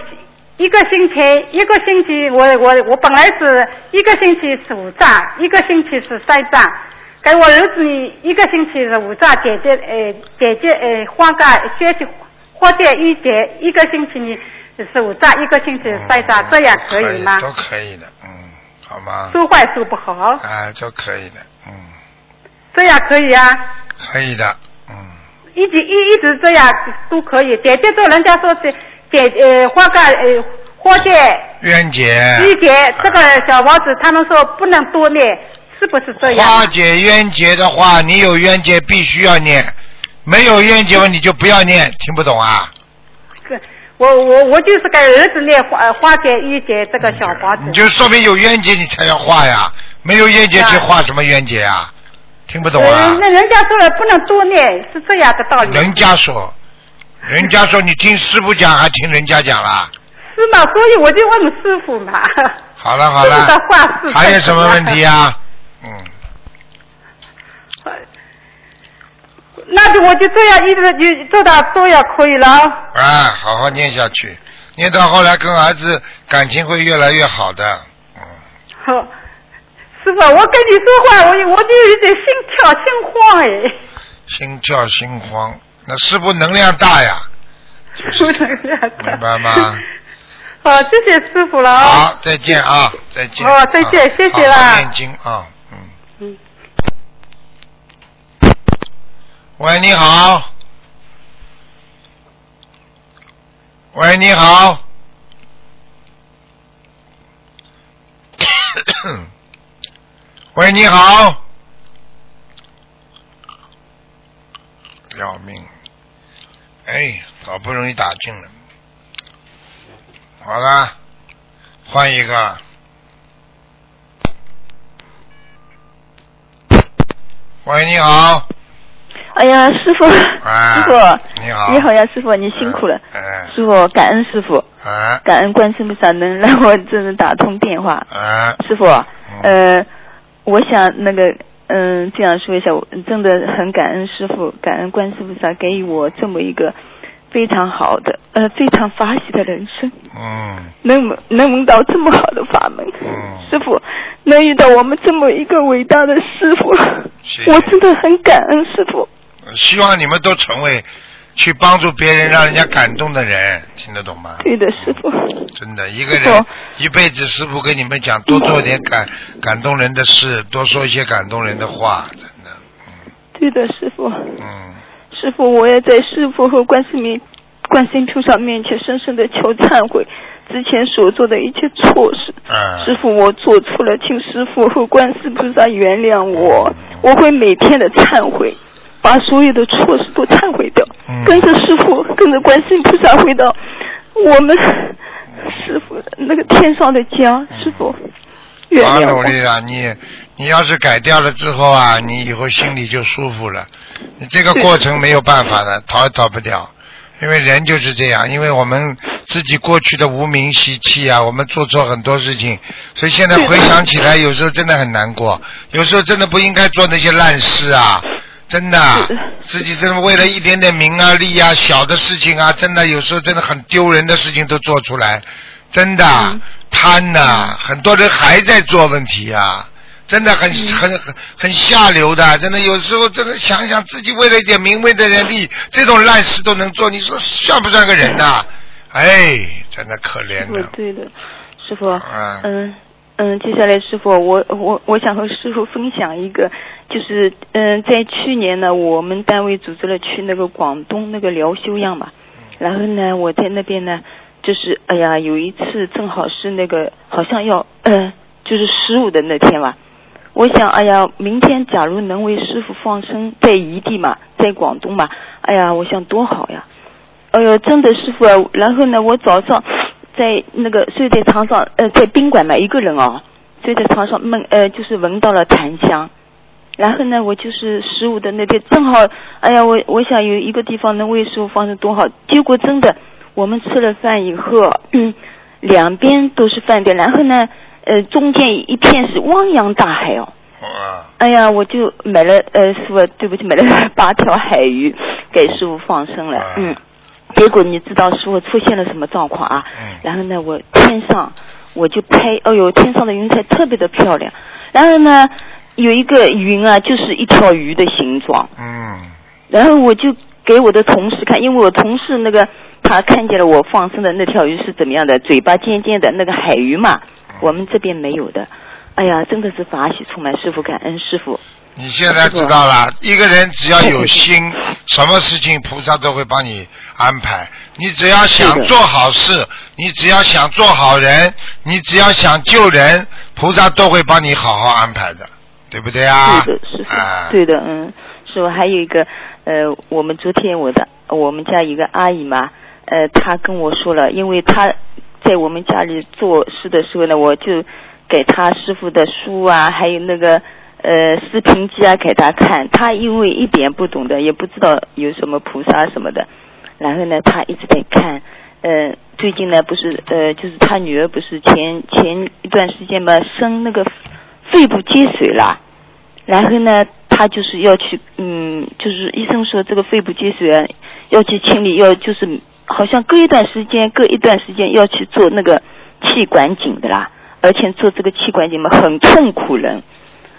Speaker 4: 一个星期一个星期我我我本来是一个星期是五张，一个星期是三张。给我儿子一个星期是五张，姐姐呃姐姐呃换个学习或者一节一个星期呢是五张，一个星期三张，这样可以吗？
Speaker 1: 都可以的，嗯，好吗？
Speaker 4: 说坏说不好。
Speaker 1: 啊，都可以的，嗯，
Speaker 4: 这样可以啊，
Speaker 1: 可以的，嗯，
Speaker 4: 一直一一直这样都可以。姐姐做人家说姐姐呃化盖呃化解
Speaker 1: 冤结。
Speaker 4: 一解这个小房子，他们说不能多念，是不是这样？
Speaker 1: 化解冤结的话，你有冤结必须要念，没有冤结嘛你就不要念，听不懂啊？
Speaker 4: 是我我我就是给儿子念化呃化解一结这个小房子
Speaker 1: 你。就说明有冤结你才要化呀，没有冤结去化什么冤结啊？听不懂啊
Speaker 4: 呃？那人家说了不能多念，是这样的道理。
Speaker 1: 人家说，人家说你听师傅讲还听人家讲啦？
Speaker 4: 是嘛？所以我就问师傅嘛。
Speaker 1: 好了好了，还有什么问题啊？嗯，
Speaker 4: 那就我就这样一直就做到这样可以了。
Speaker 1: 啊，好好念下去，念到后来跟儿子感情会越来越好的。嗯，
Speaker 4: 好，师傅，我跟你说话，我我就有点心跳心慌哎。
Speaker 1: 心跳心慌，那师傅能量大呀，
Speaker 4: 不能这样
Speaker 1: 明白吗？
Speaker 4: 好，谢谢师傅了啊。
Speaker 1: 好，再见啊，再见。
Speaker 4: 哦再见
Speaker 1: 啊
Speaker 4: 谢谢啦
Speaker 1: 念经啊，嗯。
Speaker 4: 嗯。
Speaker 1: 喂，你好。喂，你好。喂，你好。要命！哎，好不容易打进了。好了，换一个。喂，你好。
Speaker 5: 哎呀，师傅，
Speaker 1: 啊
Speaker 5: 师傅，
Speaker 1: 你好。
Speaker 5: 你好呀，师傅，你辛苦了。
Speaker 1: 哎。
Speaker 5: 师傅，感恩师傅，
Speaker 1: 哎。
Speaker 5: 感恩观世音菩萨能让我真的打通电话。
Speaker 1: 哎，
Speaker 5: 师傅，呃，我想那个，嗯、这样说一下，我真的很感恩师傅，感恩观世音菩萨给予我这么一个非常好的，呃，非常法喜的人生，
Speaker 1: 嗯
Speaker 5: 能闻能闻到这么好的法门。
Speaker 1: 嗯，
Speaker 5: 师傅能遇到我们这么一个伟大的师傅，
Speaker 1: 谢谢
Speaker 5: 我真的很感恩师傅。
Speaker 1: 希望你们都成为去帮助别人、让人家感动的人，听得懂吗？
Speaker 5: 对的，师傅。
Speaker 1: 真的，一个人一辈子，师傅跟你们讲，多做点感感动人的事，多说一些感动人的话，真的，嗯
Speaker 5: 对的，师傅。
Speaker 1: 嗯，
Speaker 5: 师傅，我也在师傅和观世音、观世音菩萨面前深深的求忏悔，之前所做的一切错事。
Speaker 1: 嗯，
Speaker 5: 师傅，我做错了，请师傅和观世菩萨原谅我，我会每天的忏悔，把所有的错事都忏悔掉，
Speaker 1: 嗯
Speaker 5: 跟着师傅，跟着观世音菩萨回到我们师傅那个天上的家。师傅，原
Speaker 1: 好
Speaker 5: 谅我。
Speaker 1: 努力了，你你要是改掉了之后啊，你以后心里就舒服了。你这个过程没有办法的，逃也逃不掉，因为人就是这样，因为我们自己过去的无名习气啊，我们做错很多事情，所以现在回想起来，有时候真的很难过，有时候真的不应该做那些烂事啊。真的。
Speaker 5: 是，
Speaker 1: 自己真的为了一点点名啊、利啊、小的事情啊，真的有时候真的很丢人的事情都做出来，真的、
Speaker 5: 嗯。
Speaker 1: 贪呐、很多人还在做问题啊，真的很、很很很下流的，真的有时候真的想想自己为了一点名位的人利，这种烂事都能做，你说算不算个人呐、哎，真的可怜的，
Speaker 5: 对的，师傅，
Speaker 1: 啊。
Speaker 5: 嗯嗯，接下来师傅，我我我想和师傅分享一个，就是嗯，在去年呢，我们单位组织了去那个广东那个疗休养嘛，然后呢，我在那边呢，就是哎呀，有一次正好是那个好像要嗯，就是十五的那天吧。我想，哎呀，明天假如能为师傅放生，在异地嘛，在广东嘛，哎呀，我想多好呀！哎呦，真的师傅啊，然后呢，我早上在那个睡在床上，呃，在宾馆嘛，一个人哦，睡在床上闷，呃，就是闻到了檀香。然后呢，我就是十五的那天正好，哎呀，我我想有一个地方能为师傅放生多好。结果真的，我们吃了饭以后，两边都是饭店，然后呢，呃，中间一片是汪洋大海哦。
Speaker 1: 啊，
Speaker 5: 哎呀，我就买了呃，师傅，对不起，买了 八条海鱼给师傅放生了
Speaker 1: 啊，
Speaker 5: 嗯。结果你知道师傅出现了什么状况啊？
Speaker 1: 嗯
Speaker 5: 然后呢，我天上我就拍，哦呦，天上的云彩特别的漂亮。然后呢，有一个云啊，就是一条鱼的形状。
Speaker 1: 嗯
Speaker 5: 然后我就给我的同事看，因为我同事那个他看见了我放生的那条鱼是怎么样的，嘴巴尖尖的那个海鱼嘛，我们这边没有的。哎呀，真的是法喜充满，师傅感恩师傅。
Speaker 1: 你现在知道了，一个人只要有心，什么事情菩萨都会帮你安排。你只要想做好事，你只要想做好人，你只要想救人，菩萨都会帮你好好安排的，对不对啊？
Speaker 5: 对的，师傅，
Speaker 1: 啊，
Speaker 5: 对的，嗯，师傅还有一个，呃，我们昨天我的我们家一个阿姨嘛，呃，她跟我说了，因为她在我们家里做事的时候呢，我就给他师傅的书啊，还有那个呃视频机啊给他看，他因为一点不懂的，也不知道有什么菩萨什么的，然后呢，他一直在看，呃，最近呢不是呃，就是他女儿不是前前一段时间嘛生那个肺部积水啦。然后呢，他就是要去，嗯，就是医生说这个肺部积水啊，要去清理，要就是好像隔一段时间，隔一段时间要去做那个气管镜的啦，而且做这个气管镜嘛很痛苦人，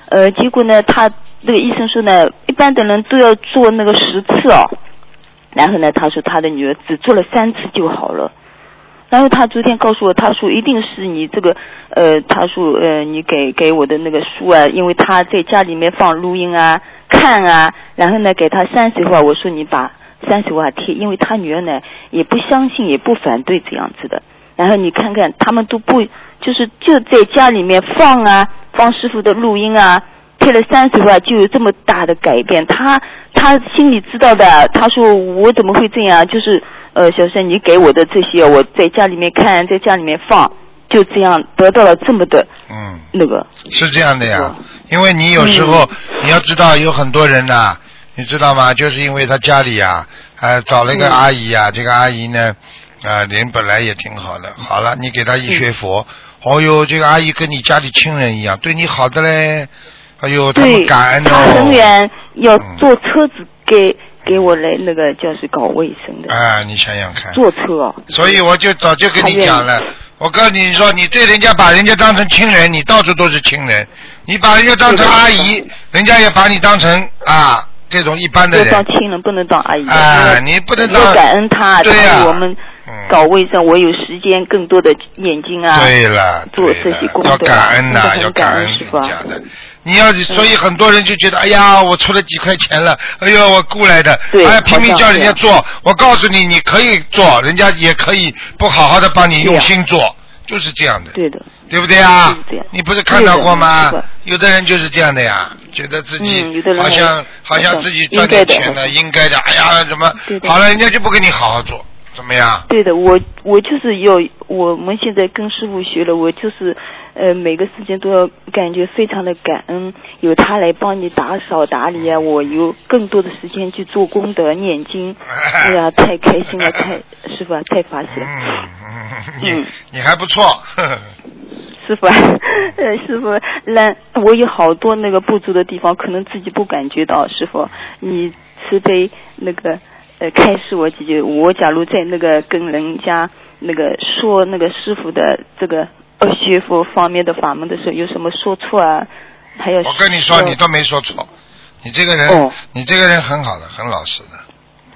Speaker 5: 呃，结果呢，他那个医生说呢，一般的人都要做那个十次哦，然后呢，他说他的女儿只做了三次就好了。然后他昨天告诉我，他说一定是你这个，呃，他说呃，你给给我的那个书啊，因为他在家里面放录音啊、看啊，然后呢给他三十块，我说你把山水画贴，因为他女儿呢也不相信，也不反对这样子的。然后你看看他们都不，就是就在家里面放啊，放师傅的录音啊，贴了三十万就有这么大的改变。他他心里知道的，他说我怎么会这样？就是呃，小生你给我的这些，我在家里面看，在家里面放，就这样得到了这么的
Speaker 1: 嗯，
Speaker 5: 那个。
Speaker 1: 是这样的呀，因为你有时候、
Speaker 5: 嗯
Speaker 1: 你要知道，有很多人呐、你知道吗？就是因为他家里呀、呃，找了一个
Speaker 5: 嗯。
Speaker 1: 阿姨呀、这个阿姨呢，啊、人本来也挺好的，好了，你给他一学佛，
Speaker 5: 嗯。
Speaker 1: 哦哟，这个阿姨跟你家里亲人一样，对你好的嘞，哎呦，他
Speaker 5: 对，
Speaker 1: 们感恩
Speaker 5: 他很
Speaker 1: 哦。
Speaker 5: 远要
Speaker 1: 嗯
Speaker 5: 坐车子给、给我来那个就是搞卫生的，
Speaker 1: 啊，你想想看，
Speaker 5: 坐车哦。
Speaker 1: 所以我就早就跟你讲了，我告诉你说，你对人家把人家当成亲人，你到处都是亲人；你把人家当成阿姨，人家也把你当成啊这种一般的
Speaker 5: 要
Speaker 1: 人。
Speaker 5: 当亲人，不能当阿姨。
Speaker 1: 啊，你不能当
Speaker 5: 要感恩他，
Speaker 1: 对呀
Speaker 5: 他为我们
Speaker 1: 嗯
Speaker 5: 搞卫生，我有时间更多的眼睛啊。
Speaker 1: 对了，
Speaker 5: 做这些工作
Speaker 1: 要感恩呐、要感恩人
Speaker 5: 感恩师傅啊
Speaker 1: 家的。你要所以很多人就觉得，哎呀，我出了几块钱了，哎呦，我雇来的，
Speaker 5: 对
Speaker 1: 哎呀，拼命叫人家做。我告诉你，你可以做，人家也可以不好好的帮你用心做，就是这样的。
Speaker 5: 对的，
Speaker 1: 对不对啊？你不是看到过吗
Speaker 5: 的？
Speaker 1: 有的人就是这样的呀，觉得自己好像
Speaker 5: 还
Speaker 1: 好像自己赚点钱了，应该的。哎呀，怎么好了，人家就不跟你好好做，怎么样？
Speaker 5: 对的，我我就是要，我们现在跟师傅学了，我就是呃每个事情都要感觉非常的感恩，有他来帮你打扫打理啊，我有更多的时间去做功德念经，哎呀，太开心了，太师傅啊，太发喜了。
Speaker 1: 嗯嗯，你
Speaker 5: 嗯
Speaker 1: 你还不错，呵 呵
Speaker 5: 师傅啊，呃，师傅，那我有好多那个不足的地方，可能自己不感觉到。师傅，你慈悲那个呃，开示我几句。我假如在那个跟人家那个说那个师傅的这个呃学佛方面的法门的时候，有什么说错啊？还有
Speaker 1: 我跟你说，你都没说错，你这个人
Speaker 5: 哦，
Speaker 1: 你这个人很好的，很老实的。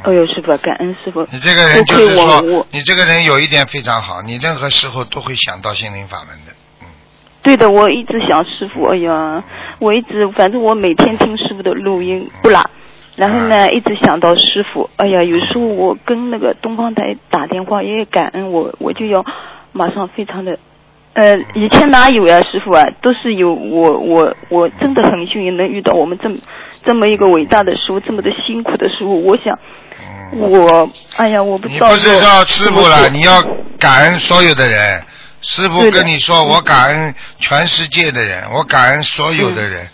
Speaker 5: 哎呦，师傅，感恩师傅。
Speaker 1: 你这个人就是说你这个人有一点非常好，你任何时候都会想到心灵法门的。嗯，
Speaker 5: 对的，我一直想师傅，哎呀，我一直反正我每天听师傅的录音不拉，然后呢一直想到师傅，哎呀，有时候我跟那个东方台打电话也感恩我，我就要马上非常的。呃，以前哪有呀，师傅啊，都是有我我我真的很幸运能遇到我们这么这么一个伟大的师傅，这么的辛苦的师傅。我想，
Speaker 1: 嗯
Speaker 5: 我哎呀，我不知道
Speaker 1: 你不是要师傅了，你要感恩所有的人。师傅跟你说，我感恩全世界的人，我感恩所有的人，我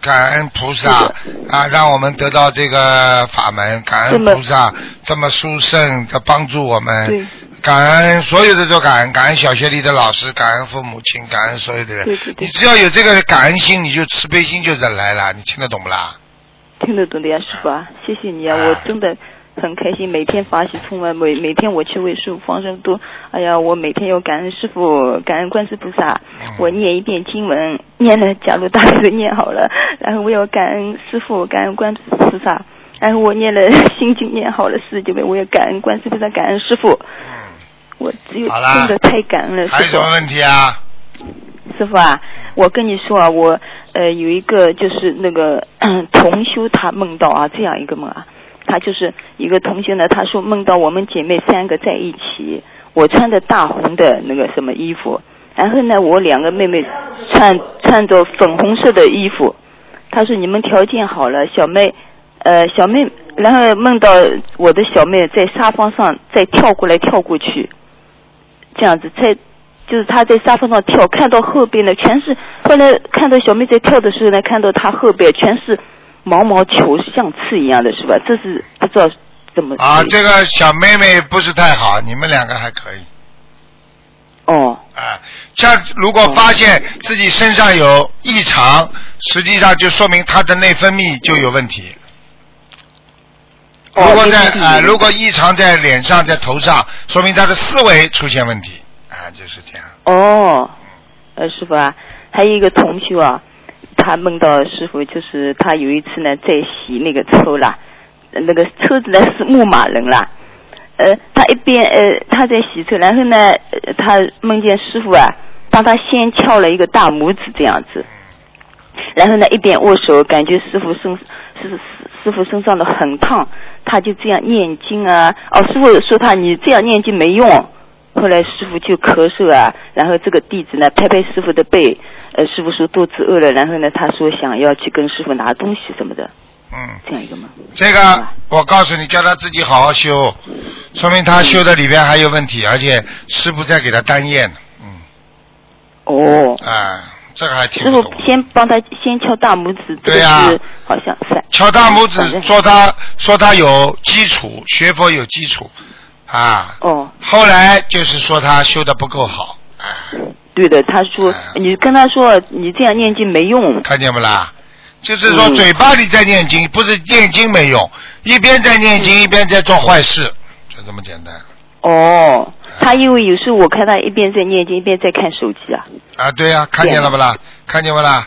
Speaker 1: 感恩菩萨啊，让我们得到这个法门，感恩菩萨这么殊胜的帮助我们，感恩所有的都感恩，感恩小学里的老师，感恩父母亲，感恩所有的人。
Speaker 5: 对对对
Speaker 1: 你只要有这个感恩心，你就慈悲心就来了，你听得懂不啦？
Speaker 5: 听得懂的呀，师傅啊，谢谢你啊，
Speaker 1: 啊
Speaker 5: 我真的很开心，每天法喜充满，每每天我去为师傅放生都，哎呀，我每天要感恩师傅，感恩观世菩萨，
Speaker 1: 嗯。
Speaker 5: 我念一遍经文，念了假如大悲咒念好了，然后我要感恩师傅，感恩观世菩萨，然后我念了心经念好了四十九遍，我也感恩观世菩萨，感恩师傅，
Speaker 1: 嗯，
Speaker 5: 我只有真的太感恩了，师傅
Speaker 1: 还有什么。问题啊？
Speaker 5: 师傅啊，我跟你说啊，我呃有一个就是那个 同修，他梦到啊这样一个梦啊，他就是一个同学呢，他说梦到我们姐妹三个在一起，我穿着大红的那个什么衣服，然后呢我两个妹妹穿穿着粉红色的衣服，他说你们条件好了，小妹呃小妹，然后梦到我的小妹在沙发上在跳过来跳过去，这样子在。就是她在沙发上跳，看到后边呢全是，后来看到小妹在跳的时候呢，看到她后边全是毛毛球，像刺一样的是吧？这是不知道怎么
Speaker 1: 啊，这个小妹妹不是太好，你们两个还可以。
Speaker 5: 哦。
Speaker 1: 啊，像如果发现自己身上有异常，实际上就说明她的内分泌就有问题。
Speaker 5: 哦
Speaker 1: 如果在啊，如果异常在脸上、在头上，说明他的思维出现问题啊，就是这样。
Speaker 5: 哦，呃，师傅啊，还有一个同学啊，他梦到师傅，就是他有一次呢在洗那个车啦，那个车子呢是牧马人啦，呃，他一边呃他在洗车，然后呢，他梦见师傅啊帮他先翘了一个大拇指这样子，然后呢一边握手，感觉师傅身师师师傅身上的很烫，他就这样念经啊，哦，师傅说他你这样念经没用。后来师傅就咳嗽啊，然后这个弟子呢拍拍师傅的背，呃，师傅说肚子饿了，然后呢他说想要去跟师傅拿东西什么的，
Speaker 1: 嗯，
Speaker 5: 这样一个吗。
Speaker 1: 这个我告诉你，叫他自己好好修，说明他修的里边还有问题，而且师傅在给他单验呢。嗯，
Speaker 5: 哦，
Speaker 1: 啊，这个还挺
Speaker 5: 师傅先帮他先敲大拇指，
Speaker 1: 对呀。
Speaker 5: 是好像是
Speaker 1: 敲大拇指说他说他有基础，学佛有基础啊。
Speaker 5: 哦，
Speaker 1: 后来就是说他修的不够好，啊，
Speaker 5: 对的，他说你跟他说你这样念经没用，
Speaker 1: 看见不啦？就是说
Speaker 5: 嗯
Speaker 1: 嘴巴里在念经，不是念经没用，一边在念经，一边在做坏事，就这么简单。
Speaker 5: 哦，他因为有时候我看他一边在念经一边在看手机啊，
Speaker 1: 啊，对呀、看见了不啦？看见不啦？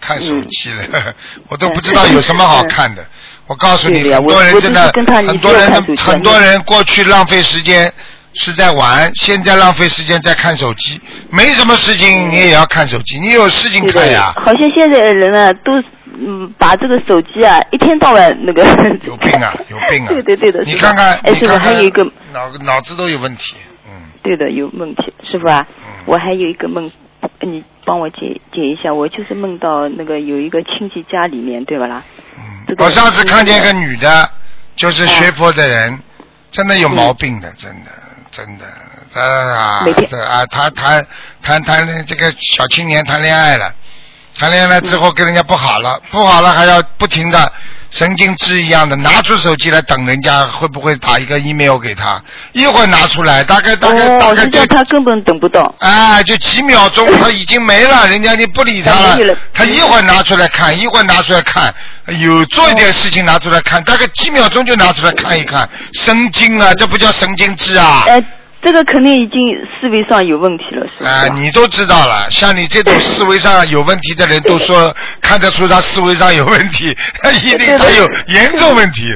Speaker 1: 看手机了，我都不知道有什么好看的。我告诉你，很多人真的很多人很多人过去浪费时间是在玩，现在浪费时间在看手机。没什么事情你也要看手机，你有事情看呀。
Speaker 5: 好像现在的人啊都嗯把这个手机啊一天到晚那个
Speaker 1: 有病啊，有病啊！
Speaker 5: 对对对的，
Speaker 1: 你看看，
Speaker 5: 哎，师傅
Speaker 1: 你看看，
Speaker 5: 还有一个
Speaker 1: 脑脑子都有问题。嗯，
Speaker 5: 对的，有问题，师傅啊，我还有一个梦，你帮我解解一下。我就是梦到那个有一个亲戚家里面，对吧？啦？这个
Speaker 1: 我上次看见一个女的，就是
Speaker 5: 哦
Speaker 1: 学佛的人，真的有毛病的，真的真的。啊这啊，她谈谈谈这个小青年谈恋爱了，谈恋爱了之后跟人家不好了，不好了还要不停的神经质一样的拿出手机来等人家会不会打一个 email 给他，一会儿拿出来，大概大概大
Speaker 5: 哦，
Speaker 1: 概就
Speaker 5: 实际上他根本等不到。
Speaker 1: 哎，就几秒钟，他已经没了，人家就不理他
Speaker 5: 了
Speaker 1: 他一会儿拿出来看，一会儿拿出来看，有做一点事情拿出来看，大概几秒钟就拿出来看一看，神经啊，这不叫神经质啊！
Speaker 5: 哎，这个肯定已经思维上有问题了，是吧？
Speaker 1: 啊，你都知道了，像你这种思维上有问题的人，都说看得出他思维上有问题，他 一定他有严重问题。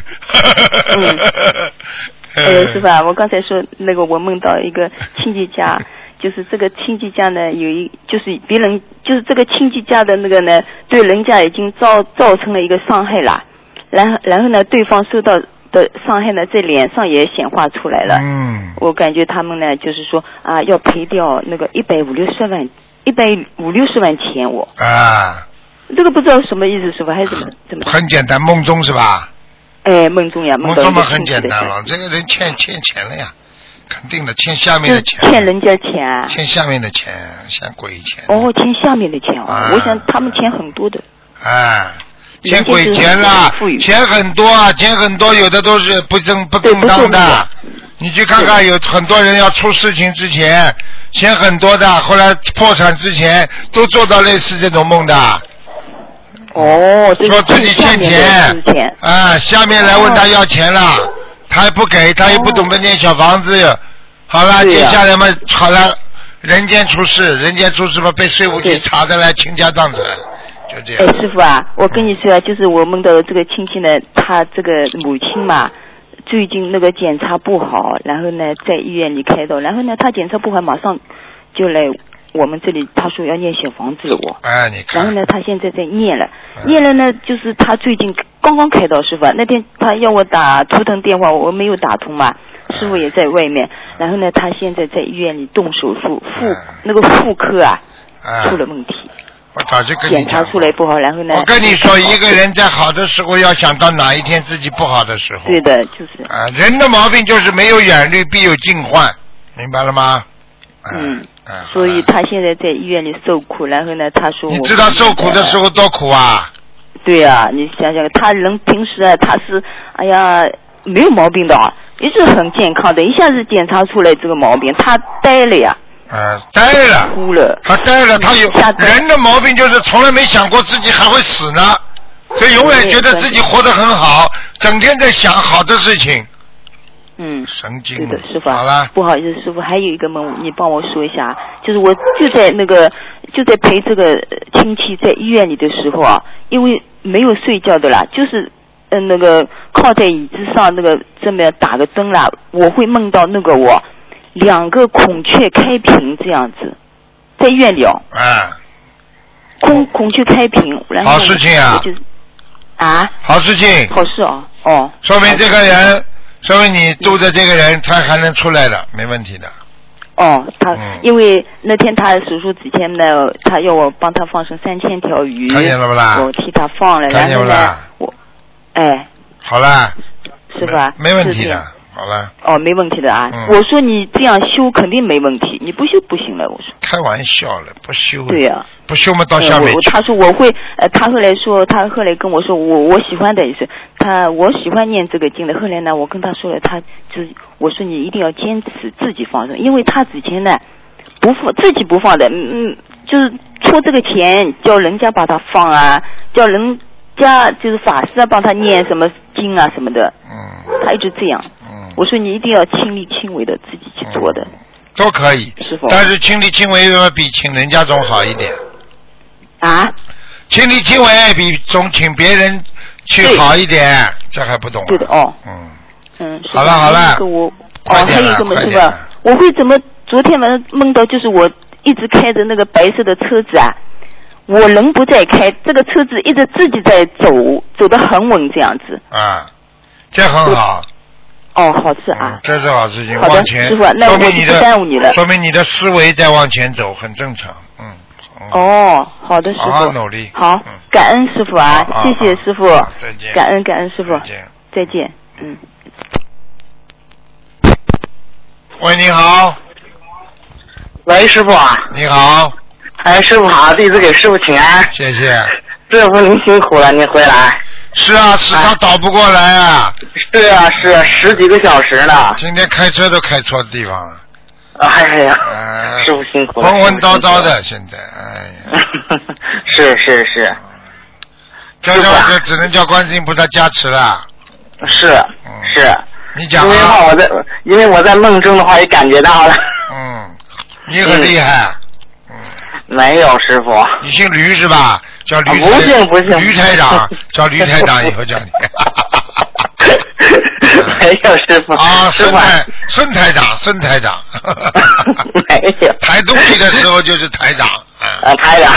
Speaker 5: 呃，师傅啊，我刚才说那个，我梦到一个亲戚家，就是这个亲戚家呢，有一就是别人就是这个亲戚家的那个呢，对人家已经造造成了一个伤害啦，然后然后呢，对方受到的伤害呢，在脸上也显化出来了。
Speaker 1: 嗯，
Speaker 5: 我感觉他们呢，就是说啊，要赔掉那个一百五六十万，一百五六十万钱我，
Speaker 1: 啊，
Speaker 5: 这个不知道什么意思，是吧还是怎么怎么？
Speaker 1: 很简单，梦中是吧？
Speaker 5: 哎，梦中呀，梦
Speaker 1: 中嘛很简单了，这个人欠欠钱了呀，肯定的，欠下面的钱，
Speaker 5: 欠人家钱啊。
Speaker 1: 欠下面的钱，欠鬼钱。
Speaker 5: 哦，欠下面的钱哦，
Speaker 1: 啊
Speaker 5: 我想他们钱很多的。
Speaker 1: 哎，欠鬼钱啦，钱很多啊，钱很多，有的都是不正不正当的。你去看看，有很多人要出事情之前，钱很多的，后来破产之前都做到类似这种梦的。
Speaker 5: 哦，
Speaker 1: 说自己欠钱啊，下面来问他要钱了，他也不给，他也不懂得念小房子。好了，接下来嘛，好了，人间出事，人间出事嘛，被税务局查的来倾家荡产，就这
Speaker 5: 哎，师傅啊，我跟你说啊，就是我梦到的这个亲戚呢，他这个母亲嘛，最近那个检查不好，然后呢在医院里开刀，然后呢他检查不好，马上就来我们这里他说要念小房子了我。
Speaker 1: 哎，你。看，
Speaker 5: 然后呢，他现在在念了，
Speaker 1: 嗯。
Speaker 5: 念了呢，就是他最近刚刚开刀师傅啊，那天他要我打图腾电话，我没有打通嘛，师傅也在外面，然后呢，他现在在医院里动手术，妇
Speaker 1: 嗯。
Speaker 5: 那个妇科啊
Speaker 1: 啊
Speaker 5: 出了问题，
Speaker 1: 我早就跟你
Speaker 5: 检查出来不好，然后呢，
Speaker 1: 我跟你说，一个人在好的时候，要想到哪一天自己不好的时候。
Speaker 5: 对的，就是
Speaker 1: 啊，人的毛病就是没有远虑，必有近患，明白了吗？
Speaker 5: 嗯
Speaker 1: 嗯，
Speaker 5: 所以他现在在医院里受苦，然后呢，他说我
Speaker 1: 你知道受苦的时候多苦啊？
Speaker 5: 对啊，你想想，他人平时啊，他是哎呀没有毛病的啊，一直很健康的，一下子检查出来这个毛病，他呆了呀，
Speaker 1: 嗯，呆了，
Speaker 5: 哭了。
Speaker 1: 他呆了，他有
Speaker 5: 吓
Speaker 1: 人的毛病就是从来没想过自己还会死呢，所以永远觉得自己活得很好，整天在想好的事情，
Speaker 5: 嗯，
Speaker 1: 神经。
Speaker 5: 对的，师傅。
Speaker 1: 好了，
Speaker 5: 不好意思，师傅，还有一个梦，你帮我说一下，就是我就在那个就在陪这个呃亲戚在医院里的时候啊，因为没有睡觉的啦，就是嗯、呃那个靠在椅子上那个这么打个灯啦，我会梦到那个我两个孔雀开屏这样子，在医院里哦，
Speaker 1: 啊，
Speaker 5: 孔孔雀开屏，然后
Speaker 1: 好事情啊。
Speaker 5: 我就是啊，
Speaker 1: 好事情，
Speaker 5: 好事哦，哦，
Speaker 1: 说明这个人，说明你住的这个人，他还能出来的，没问题的。
Speaker 5: 哦，他、
Speaker 1: 嗯。
Speaker 5: 因为那天他手术之前呢，他要我帮他放生三千条鱼，
Speaker 1: 看见了不啦？
Speaker 5: 我替他放了，
Speaker 1: 看见
Speaker 5: 然后呢
Speaker 1: 不啦，
Speaker 5: 我，哎，
Speaker 1: 好啦，
Speaker 5: 是吧？
Speaker 1: 没没问题的，好了，
Speaker 5: 哦，没问题的啊。
Speaker 1: 嗯
Speaker 5: 我说你这样修肯定没问题，你不修不行了。我说，
Speaker 1: 开玩笑了，不修。
Speaker 5: 对呀、
Speaker 1: 不修嘛，到
Speaker 5: 呃
Speaker 1: 下面去。
Speaker 5: 他说我会，呃，他后来说，他后来跟我说，我我喜欢的也是他，我喜欢念这个经的。后来呢，我跟他说了，他就是我说你一定要坚持自己放生，因为他之前呢不放自己不放的，嗯嗯，就是出这个钱叫人家把他放啊，叫人家就是法师啊帮他念什么经啊什么的，
Speaker 1: 嗯
Speaker 5: 他一直这样。
Speaker 1: 嗯，
Speaker 5: 我说你一定要亲力亲为的自己去做的，
Speaker 1: 都可以
Speaker 5: 师傅，
Speaker 1: 但是亲力亲为要比请人家总好一点。
Speaker 5: 啊，
Speaker 1: 亲力亲为比总请别人去好一点，这还不懂、啊？
Speaker 5: 对的哦。
Speaker 1: 嗯，
Speaker 5: 嗯，
Speaker 1: 好了好了
Speaker 5: 我哦，
Speaker 1: 快点了
Speaker 5: 还有一个嘛是吧？我会怎么？昨天晚上梦到就是我一直开着那个白色的车子啊，我人不在开，这个车子一直自己在走，走得很稳这样子。
Speaker 1: 啊，这很好。
Speaker 5: 哦，好事
Speaker 1: 嗯
Speaker 5: 啊，。
Speaker 1: 这是好事情，
Speaker 5: 好的
Speaker 1: 往前，
Speaker 5: 师傅那我不
Speaker 1: 说明你的
Speaker 5: 耽误你了
Speaker 1: 说明你的思维在往前走，很正常。嗯。嗯，
Speaker 5: 哦，好的，师
Speaker 1: 好好
Speaker 5: 傅。
Speaker 1: 努力。
Speaker 5: 好
Speaker 1: 嗯，
Speaker 5: 感恩师傅啊谢谢师傅
Speaker 1: 再见，
Speaker 5: 感恩感恩师傅
Speaker 1: 再，见。
Speaker 5: 再见，嗯。
Speaker 1: 喂，你好，
Speaker 6: 喂，师傅啊！
Speaker 1: 你好，
Speaker 6: 哎，师傅好，弟子给师傅请安。
Speaker 1: 谢谢。
Speaker 6: 师傅您辛苦了，您回来。
Speaker 1: 是啊，是他倒不过来啊，
Speaker 6: 是啊，是啊十几个小时呢。
Speaker 1: 今天开车都开错地方了，
Speaker 6: 哎呀，
Speaker 1: 呃，
Speaker 6: 师傅辛苦了。
Speaker 1: 昏昏叨叨的，现在，哎呀。
Speaker 6: 是是是
Speaker 1: 叫叫这只能叫观世音菩萨加持了。
Speaker 6: 是
Speaker 1: 嗯
Speaker 6: 是，
Speaker 1: 你讲
Speaker 6: 因为我在，因为我在梦中的话也感觉到了。
Speaker 1: 嗯，你很厉害，嗯，
Speaker 6: 没有师傅，
Speaker 1: 你姓驴是吧？叫吕
Speaker 6: 啊
Speaker 1: 台，
Speaker 6: 不姓不姓
Speaker 1: 驴台长，叫吕台长，以后叫你。
Speaker 6: 没有师傅。
Speaker 1: 啊，
Speaker 6: 师傅啊。
Speaker 1: 孙台孙台长，孙台长
Speaker 6: 没有
Speaker 1: 抬东西的时候就是台长，
Speaker 6: 啊，台长。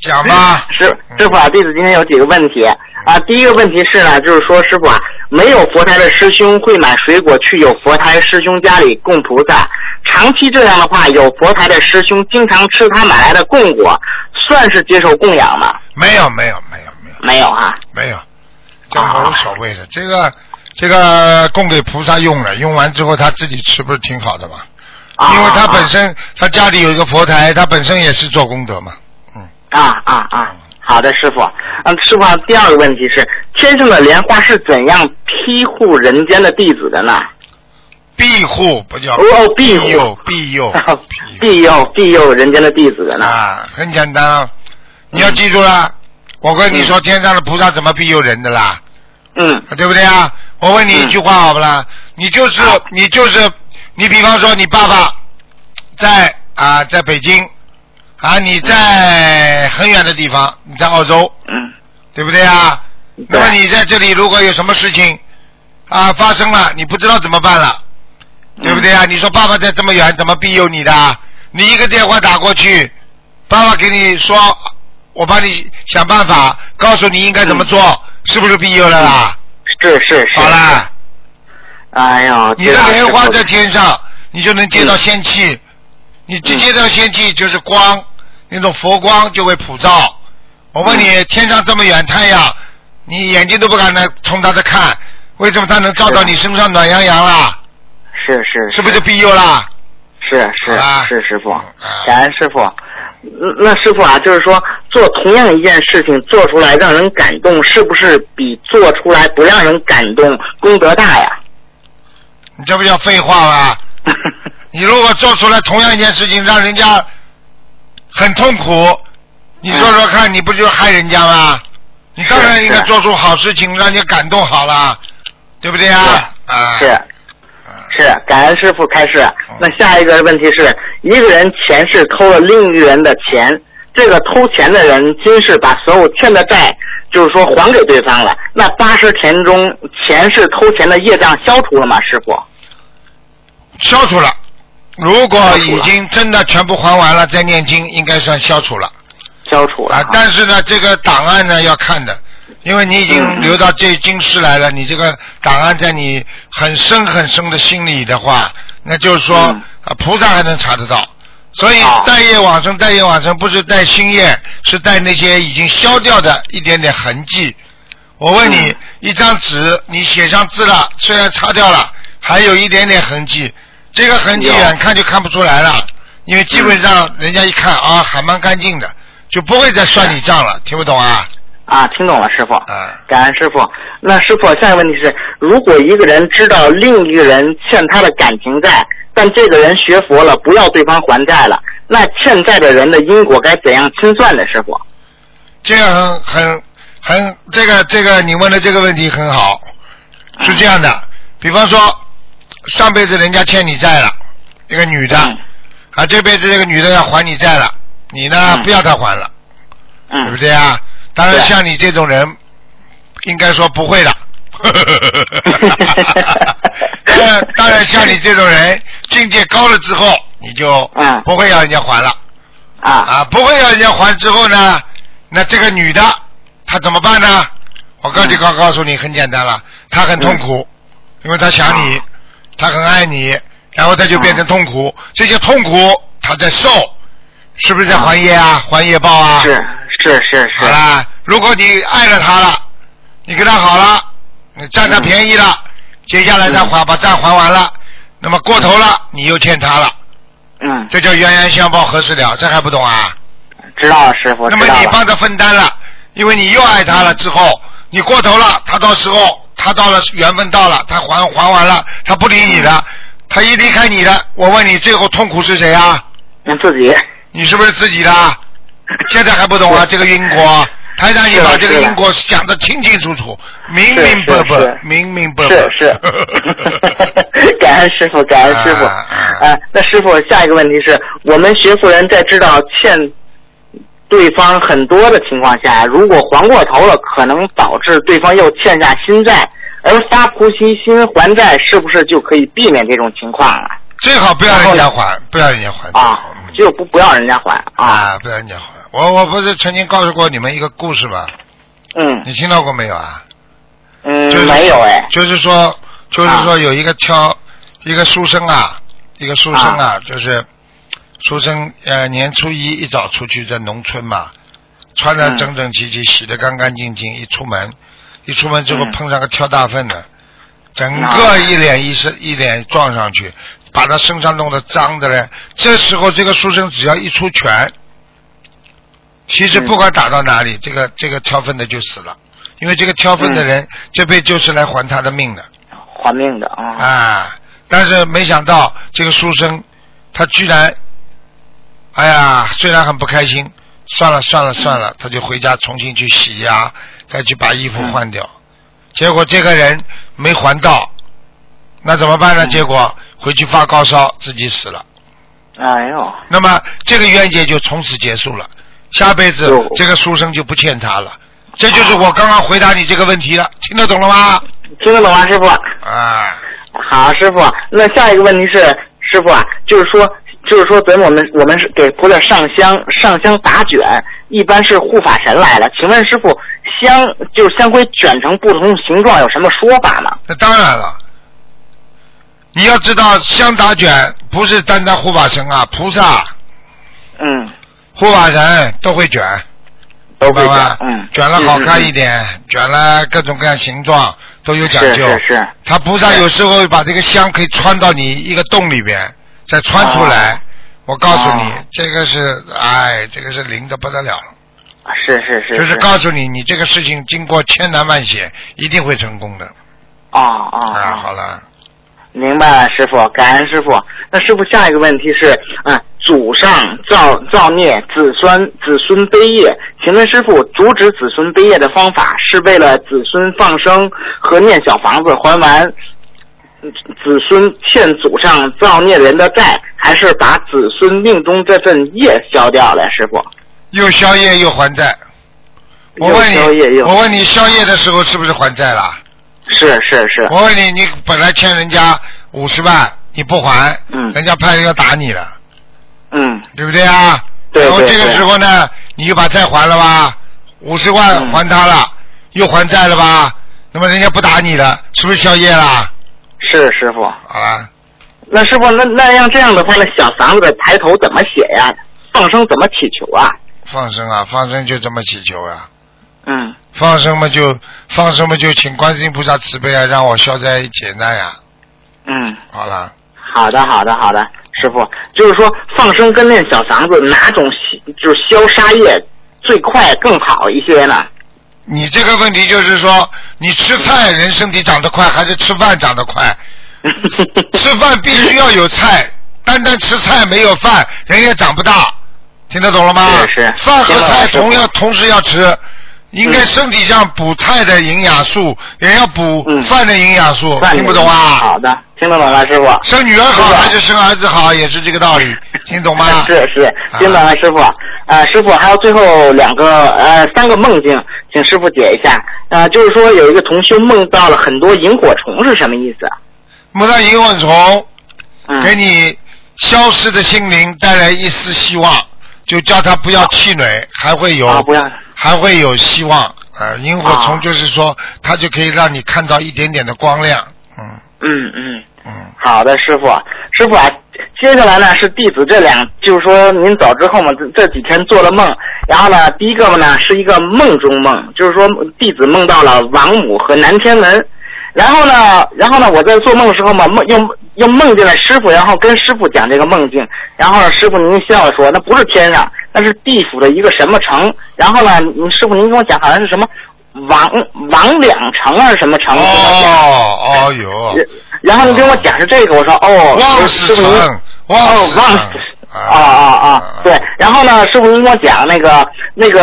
Speaker 1: 讲吧
Speaker 6: 师师傅啊，弟子今天有几个问题啊。第一个问题是呢，就是说师傅啊，没有佛台的师兄会买水果去有佛台师兄家里供菩萨，长期这样的话，有佛台的师兄经常吃他买来的供果，算是接受供养吗？
Speaker 1: 没有没有没有没有
Speaker 6: 没有啊。
Speaker 1: 没有，这个无所谓的，这个这个供给菩萨用了，用完之后他自己吃不是挺好的吗？
Speaker 6: 啊
Speaker 1: 因为他本身他家里有一个佛台，他本身也是做功德嘛。嗯，
Speaker 6: 啊啊啊！好的，师傅。嗯，师傅啊，第二个问题是，天上的莲花是怎样庇护人间的弟子的呢？
Speaker 1: 庇护不叫
Speaker 6: 哦庇护
Speaker 1: 佑庇佑
Speaker 6: 庇佑 庇佑人间的弟子的呢？
Speaker 1: 啊，很简单啊，你要记住了。我跟你说，天上的菩萨怎么庇佑人的啦？
Speaker 6: 嗯
Speaker 1: 对不对啊？我问你一句话好不啦？你就是你就是你，比方说你爸爸在啊在北京啊，你在很远的地方，你在澳洲，
Speaker 6: 嗯
Speaker 1: 对不对啊？
Speaker 6: 对
Speaker 1: 那么你在这里如果有什么事情啊发生了，你不知道怎么办了，对不对啊？你说爸爸在这么远，怎么庇佑你的啊？你一个电话打过去，爸爸给你说，我帮你想办法，告诉你应该怎么做，是不是庇佑了啦？
Speaker 6: 是是是。
Speaker 1: 好啦，
Speaker 6: 哎呀，
Speaker 1: 你的莲花在天上，你就能接到仙气，你接接到仙气就是光，那种佛光就会普照。我问你，天上这么远太阳，你眼睛都不敢来冲它的看，为什么它能照到你身上暖洋洋啦？
Speaker 6: 是是
Speaker 1: 是不是就庇佑啦？
Speaker 6: 是是
Speaker 1: 啊
Speaker 6: 是师傅
Speaker 1: 啊，
Speaker 6: 感恩师傅。嗯那师傅啊，就是说做同样一件事情做出来让人感动，是不是比做出来不让人感动功德大呀？
Speaker 1: 你这不叫废话吗？你如果做出来同样一件事情，让人家很痛苦，你说说看，你不就害人家吗？你当然应该做出好事情，让人家感动好了，对不对啊？啊，
Speaker 6: 是是，感恩师傅开示。那下一个问题是，一个人前世偷了另一个人的钱，这个偷钱的人今世把所有欠的债，就是说还给对方了。那八十天中前世偷钱的业障消除了吗？师傅？
Speaker 1: 消除了。如果已经真的全部还完了，再念经，应该算消除了。
Speaker 6: 消除了
Speaker 1: 啊，但是呢，这个档案呢要看的，因为你已经留到这京师来了，你这个档案在你很深很深的心里的话，那就是说、啊，菩萨还能查得到。所以带业往生，带业往生不是带心业，是带那些已经消掉的一点点痕迹。我问你，一张纸你写上字了，虽然擦掉了，还有一点点痕迹，这个痕迹远看就看不出来了，因为基本上人家一看啊，还蛮干净的，就不会再算你账了，听不懂啊？
Speaker 6: 啊，听懂了，师傅。
Speaker 1: 啊，
Speaker 6: 感恩师傅。那师傅，下一个问题是，如果一个人知道另一个人欠他的感情债，但这个人学佛了，不要对方还债了，那欠债的人的因果该怎样清算呢？师傅？
Speaker 1: 这个很很很，这个这个你问的这个问题很好，是这样的，比方说上辈子人家欠你债了，一个女的，啊这辈子这个女的要还你债了，你呢、不要她还了，对不对啊？当然像你这种人，应该说不会的。当然，当然像你这种人，境界高了之后，你就不会要人家还了。
Speaker 6: 啊
Speaker 1: 啊，不会要人家还之后呢，那这个女的她怎么办呢？我告诉告告诉你，很简单了，她很痛苦，因为她想你，她很爱你，然后她就变成痛苦，这些痛苦她在受，是不是在还业啊？还业报啊？
Speaker 6: 是是是是。
Speaker 1: 好啦，如果你爱了他了，你跟他好了，你占他便宜了，接下来再还把债还完了，那么过头了，你又欠他了。
Speaker 6: 嗯。
Speaker 1: 这叫冤冤相报何时了？这还不懂啊？
Speaker 6: 知道了，师傅。
Speaker 1: 那么你帮他分担了，因为你又爱他了之后，你过头了，他到时候他到了缘分到了，他还还完了，他不理你了，他一离开你了，我问你，最后痛苦是谁啊？
Speaker 6: 你自己。
Speaker 1: 你是不是自己的？现在还不懂啊？这个因果，台长你把这个因果讲得清清楚楚、明明白白明明白白。
Speaker 6: 是是，感恩师傅，感恩师傅。啊，那师傅，下一个问题是我们学佛人在知道欠对方很多的情况下，如果还过头了，可能导致对方又欠下新债，而发菩提心还债，是不是就可以避免这种情况了？
Speaker 1: 最好不要人家还，不要人家还。
Speaker 6: 啊，就不不要人家还
Speaker 1: 啊，不要人家还。我我不是曾经告诉过你们一个故事吗？
Speaker 6: 嗯。
Speaker 1: 你听到过没有啊？
Speaker 6: 嗯，
Speaker 1: 就是
Speaker 6: 没有哎。
Speaker 1: 就是说，就是说有一个挑、一个书生啊，一个书生啊，就是书生呃年初一一早出去在农村嘛，穿的整整齐齐，洗得干干净净，一出门，一出门之后碰上个挑大粪的，整个一脸一身一脸撞上去，把他身上弄得脏的嘞。这时候这个书生只要一出拳，其实不管打到哪里，这个这个挑粪的就死了。因为这个挑粪的人、这辈就是来还他的命的
Speaker 6: 还命的啊。
Speaker 1: 啊！但是没想到这个书生，他居然，哎呀，虽然很不开心，算了算了算了，他就回家重新去洗呀，再去把衣服换掉。结果这个人没还到，那怎么办呢？结果回去发高烧，自己死了。
Speaker 6: 哎呦。
Speaker 1: 那么这个冤结就从此结束了，下辈子这个书生就不欠他了。这就是我刚刚回答你这个问题了，听得懂了吗？
Speaker 6: 听得懂吗，师傅？
Speaker 1: 啊。
Speaker 6: 好，师傅。那下一个问题是，师傅啊，就是说就是说，咱们我们我们是给菩萨上香，上香打卷，一般是护法神来了。请问师傅，香就是香灰卷成不同形状，有什么说法吗？
Speaker 1: 那当然了，你要知道香打卷不是单单护法神啊，菩萨、
Speaker 6: 嗯，
Speaker 1: 护法神都会卷，
Speaker 6: 都会卷，嗯，
Speaker 1: 卷了好看一
Speaker 6: 点。
Speaker 1: 点，卷了各种各样形状都有讲究。
Speaker 6: 是是，
Speaker 1: 他菩萨有时候把这个香可以穿到你一个洞里边，再穿出来。我告诉你，
Speaker 6: 哦
Speaker 1: 这个是，哎，这个是灵的不得了了。
Speaker 6: 是是是，
Speaker 1: 就是告诉你，你这个事情经过千难万险，一定会成功的。
Speaker 6: 啊啊
Speaker 1: 啊，
Speaker 6: 哦，
Speaker 1: 好了，
Speaker 6: 明白了，师傅，感恩师傅。那师傅下一个问题是，啊，祖上造造孽，子孙子孙悲业，请问师傅，阻止子孙悲业的方法是为了子孙放生和念小房子还完子孙欠祖上造孽人的债，还是把子孙命中这份业消掉了？师傅，
Speaker 1: 又消业又还债。我问你，我问你，消业的时候是不是还债了？
Speaker 6: 是是是，
Speaker 1: 我问你，你本来欠人家五十万，你不还，
Speaker 6: 嗯
Speaker 1: 人家派人要打你了，
Speaker 6: 嗯，
Speaker 1: 对不对啊？
Speaker 6: 对对
Speaker 1: 然后这个时候呢，你就把债还了吧，五十万
Speaker 6: 嗯
Speaker 1: 还他了，又还债了吧？那么人家不打你了，是不是宵夜了？
Speaker 6: 是师傅。
Speaker 1: 好了，
Speaker 6: 那师傅，那那样这样的话，那小房子的抬头怎么写呀？放生怎么祈求啊？
Speaker 1: 放生啊，放生就这么祈求呀、
Speaker 6: 嗯，
Speaker 1: 放生嘛就放生嘛就请观世音菩萨慈悲啊，让我消灾解难呀。
Speaker 6: 嗯，
Speaker 1: 好了，
Speaker 6: 好的，好的，好的，师傅，就是说放生跟练小房子哪种就是消杀业最快更好一些呢？
Speaker 1: 你这个问题就是说，你吃菜人身体长得快，还是吃饭长得快？吃饭必须要有菜，单单吃菜没有饭，人也长不大。听得懂了吗？
Speaker 6: 是是
Speaker 1: 饭和菜同样同时要吃，应该
Speaker 6: 嗯
Speaker 1: 身体上补菜的营养素，也要补
Speaker 6: 嗯
Speaker 1: 饭的营养素。
Speaker 6: 饭
Speaker 1: 听不懂啊？
Speaker 6: 好的，听得懂了，师傅。
Speaker 1: 生女儿好还是生儿子好，也是这个道理，听懂吗？
Speaker 6: 是是，听懂了，师傅。呃，师傅还有最后两个呃三个梦境，请师傅解一下。呃，就是说有一个同修梦到了很多萤火虫是什么意思？
Speaker 1: 梦到萤火虫，
Speaker 6: 嗯，
Speaker 1: 给你消失的心灵带来一丝希望，就叫他不要气馁，还会有、
Speaker 6: 啊，不要
Speaker 1: 还会有希望。呃，萤火虫
Speaker 6: 啊
Speaker 1: 就是说，它就可以让你看到一点点的光亮。嗯
Speaker 6: 嗯嗯。
Speaker 1: 嗯，
Speaker 6: 好的，师傅，师傅啊，接下来呢是弟子这两，就是说您走之后嘛，这这几天做了梦，然后呢，第一个呢是一个梦中梦，就是说弟子梦到了王母和南天门，然后呢，然后呢我在做梦的时候嘛，梦又又梦见了师傅，然后跟师傅讲这个梦境，然后呢师傅您笑着说那不是天上，那是地府的一个什么城，然后呢，您师傅您跟我讲好像是什么王王两城还是什么城。
Speaker 1: 哦哦哟，
Speaker 6: 然后你跟我讲是这个，我说哦，
Speaker 1: 望
Speaker 6: 师
Speaker 1: 死城，望
Speaker 6: 哦
Speaker 1: 死城
Speaker 6: 啊啊啊，对。然后呢，师傅您跟我讲那个那个，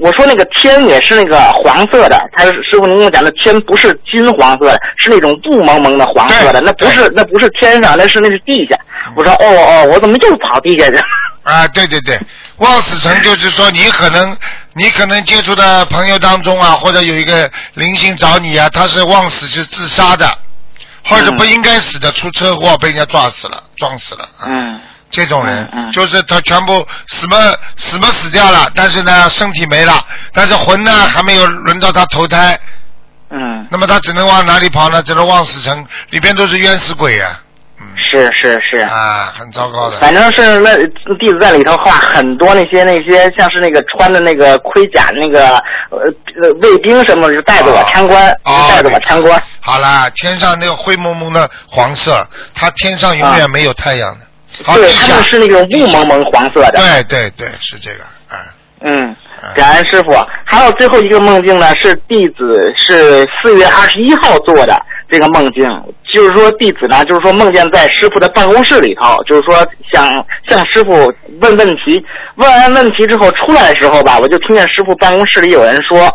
Speaker 6: 我说那个天也是那个黄色的，他说师傅您跟我讲的天不是金黄色的，是那种雾蒙蒙的黄色的，那不是那不是天上，那是那是地下。我说哦哦，我怎么又跑地下去？
Speaker 1: 啊，对对对，望死城就是说你可能你可能接触的朋友当中啊，或者有一个灵性找你啊，他是望死是自杀的，或者
Speaker 6: 嗯
Speaker 1: 不应该死的，出车祸被人家撞死了，撞死了。啊
Speaker 6: 嗯
Speaker 1: 这种人、
Speaker 6: 嗯嗯
Speaker 1: 就是他全部死么死么死掉了，但是呢身体没了，但是魂呢还没有轮到他投胎，
Speaker 6: 嗯，
Speaker 1: 那么他只能往哪里跑呢？只能往死城，里边都是冤死鬼啊，嗯，
Speaker 6: 是是是。
Speaker 1: 啊，很糟糕的。
Speaker 6: 反正是那弟子在里头画很多那些那些像是那个穿的那个盔甲那个呃呃卫兵什么的，就带着我参观，
Speaker 1: 哦
Speaker 6: 就带着我参观。
Speaker 1: 好啦，天上那个灰蒙蒙的黄色，它天上永远没有太阳的。好，
Speaker 6: 对，他们是那种雾蒙蒙黄色的。
Speaker 1: 对对对，是这个，嗯，
Speaker 6: 嗯，感恩师傅。还有最后一个梦境呢，是弟子是四月二十一号做的这个梦境，就是说弟子呢，就是说梦见在师傅的办公室里头，就是说想向师傅问问题，问完问题之后出来的时候吧，我就听见师傅办公室里有人说，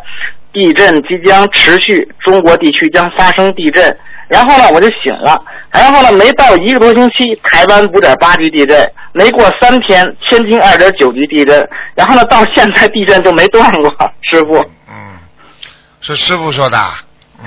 Speaker 6: 地震即将持续，中国地区将发生地震。然后呢，我就醒了。然后呢，没到一个多星期，台湾五点八级地震；没过三天，天津二点九级地震。然后呢，到现在地震就没断过。师傅，
Speaker 1: 嗯，是师傅说的，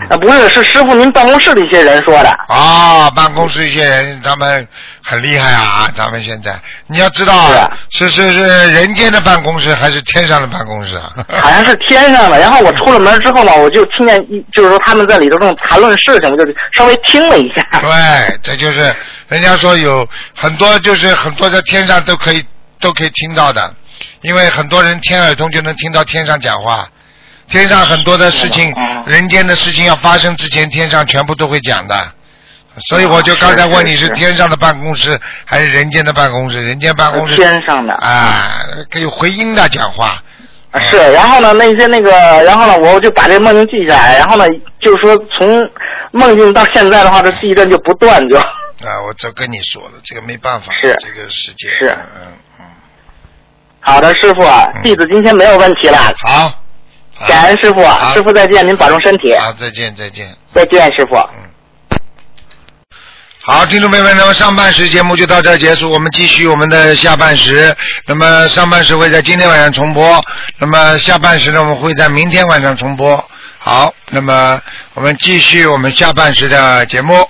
Speaker 6: 啊，不是，是师傅您办公室的一些人说的。
Speaker 1: 啊，办公室一些人咱们很厉害啊，咱们现在你要知道啊，是是是人间的办公室还是天上的办公室啊？
Speaker 6: 好像是天上的，然后我出了门之后呢，我就听见一，就是说他们在里头正谈论事情，我就稍微听了一下。
Speaker 1: 对，这就是人家说有很多，就是很多在天上都可以都可以听到的，因为很多人天耳通就能听到天上讲话。天上很多的事情，人间的事情要发生之前，天上全部都会讲的。所以我就刚才问你是天上的办公室还是人间的办公室？人间办公室
Speaker 6: 天上的
Speaker 1: 啊，可以回音的讲话。
Speaker 6: 是，然后呢，那些那个，然后呢，我就把这梦境记下来，然后呢，就是说从梦境到现在的话，这地震就不断就。
Speaker 1: 啊，我早跟你说了，这个没办法，
Speaker 6: 是
Speaker 1: 这个世界。
Speaker 6: 是，
Speaker 1: 嗯嗯。
Speaker 6: 好的，师傅，弟子今天没有问题了。
Speaker 1: 好。
Speaker 6: 感恩师傅，师傅再见，您保重身体。
Speaker 1: 好，再见再见。
Speaker 6: 再见，师傅。
Speaker 1: 嗯。好，听众朋友们，那么上半时节目就到这儿结束，我们继续我们的下半时。那么上半时会在今天晚上重播，那么下半时呢，我们会在明天晚上重播。好，那么我们继续我们下半时的节目。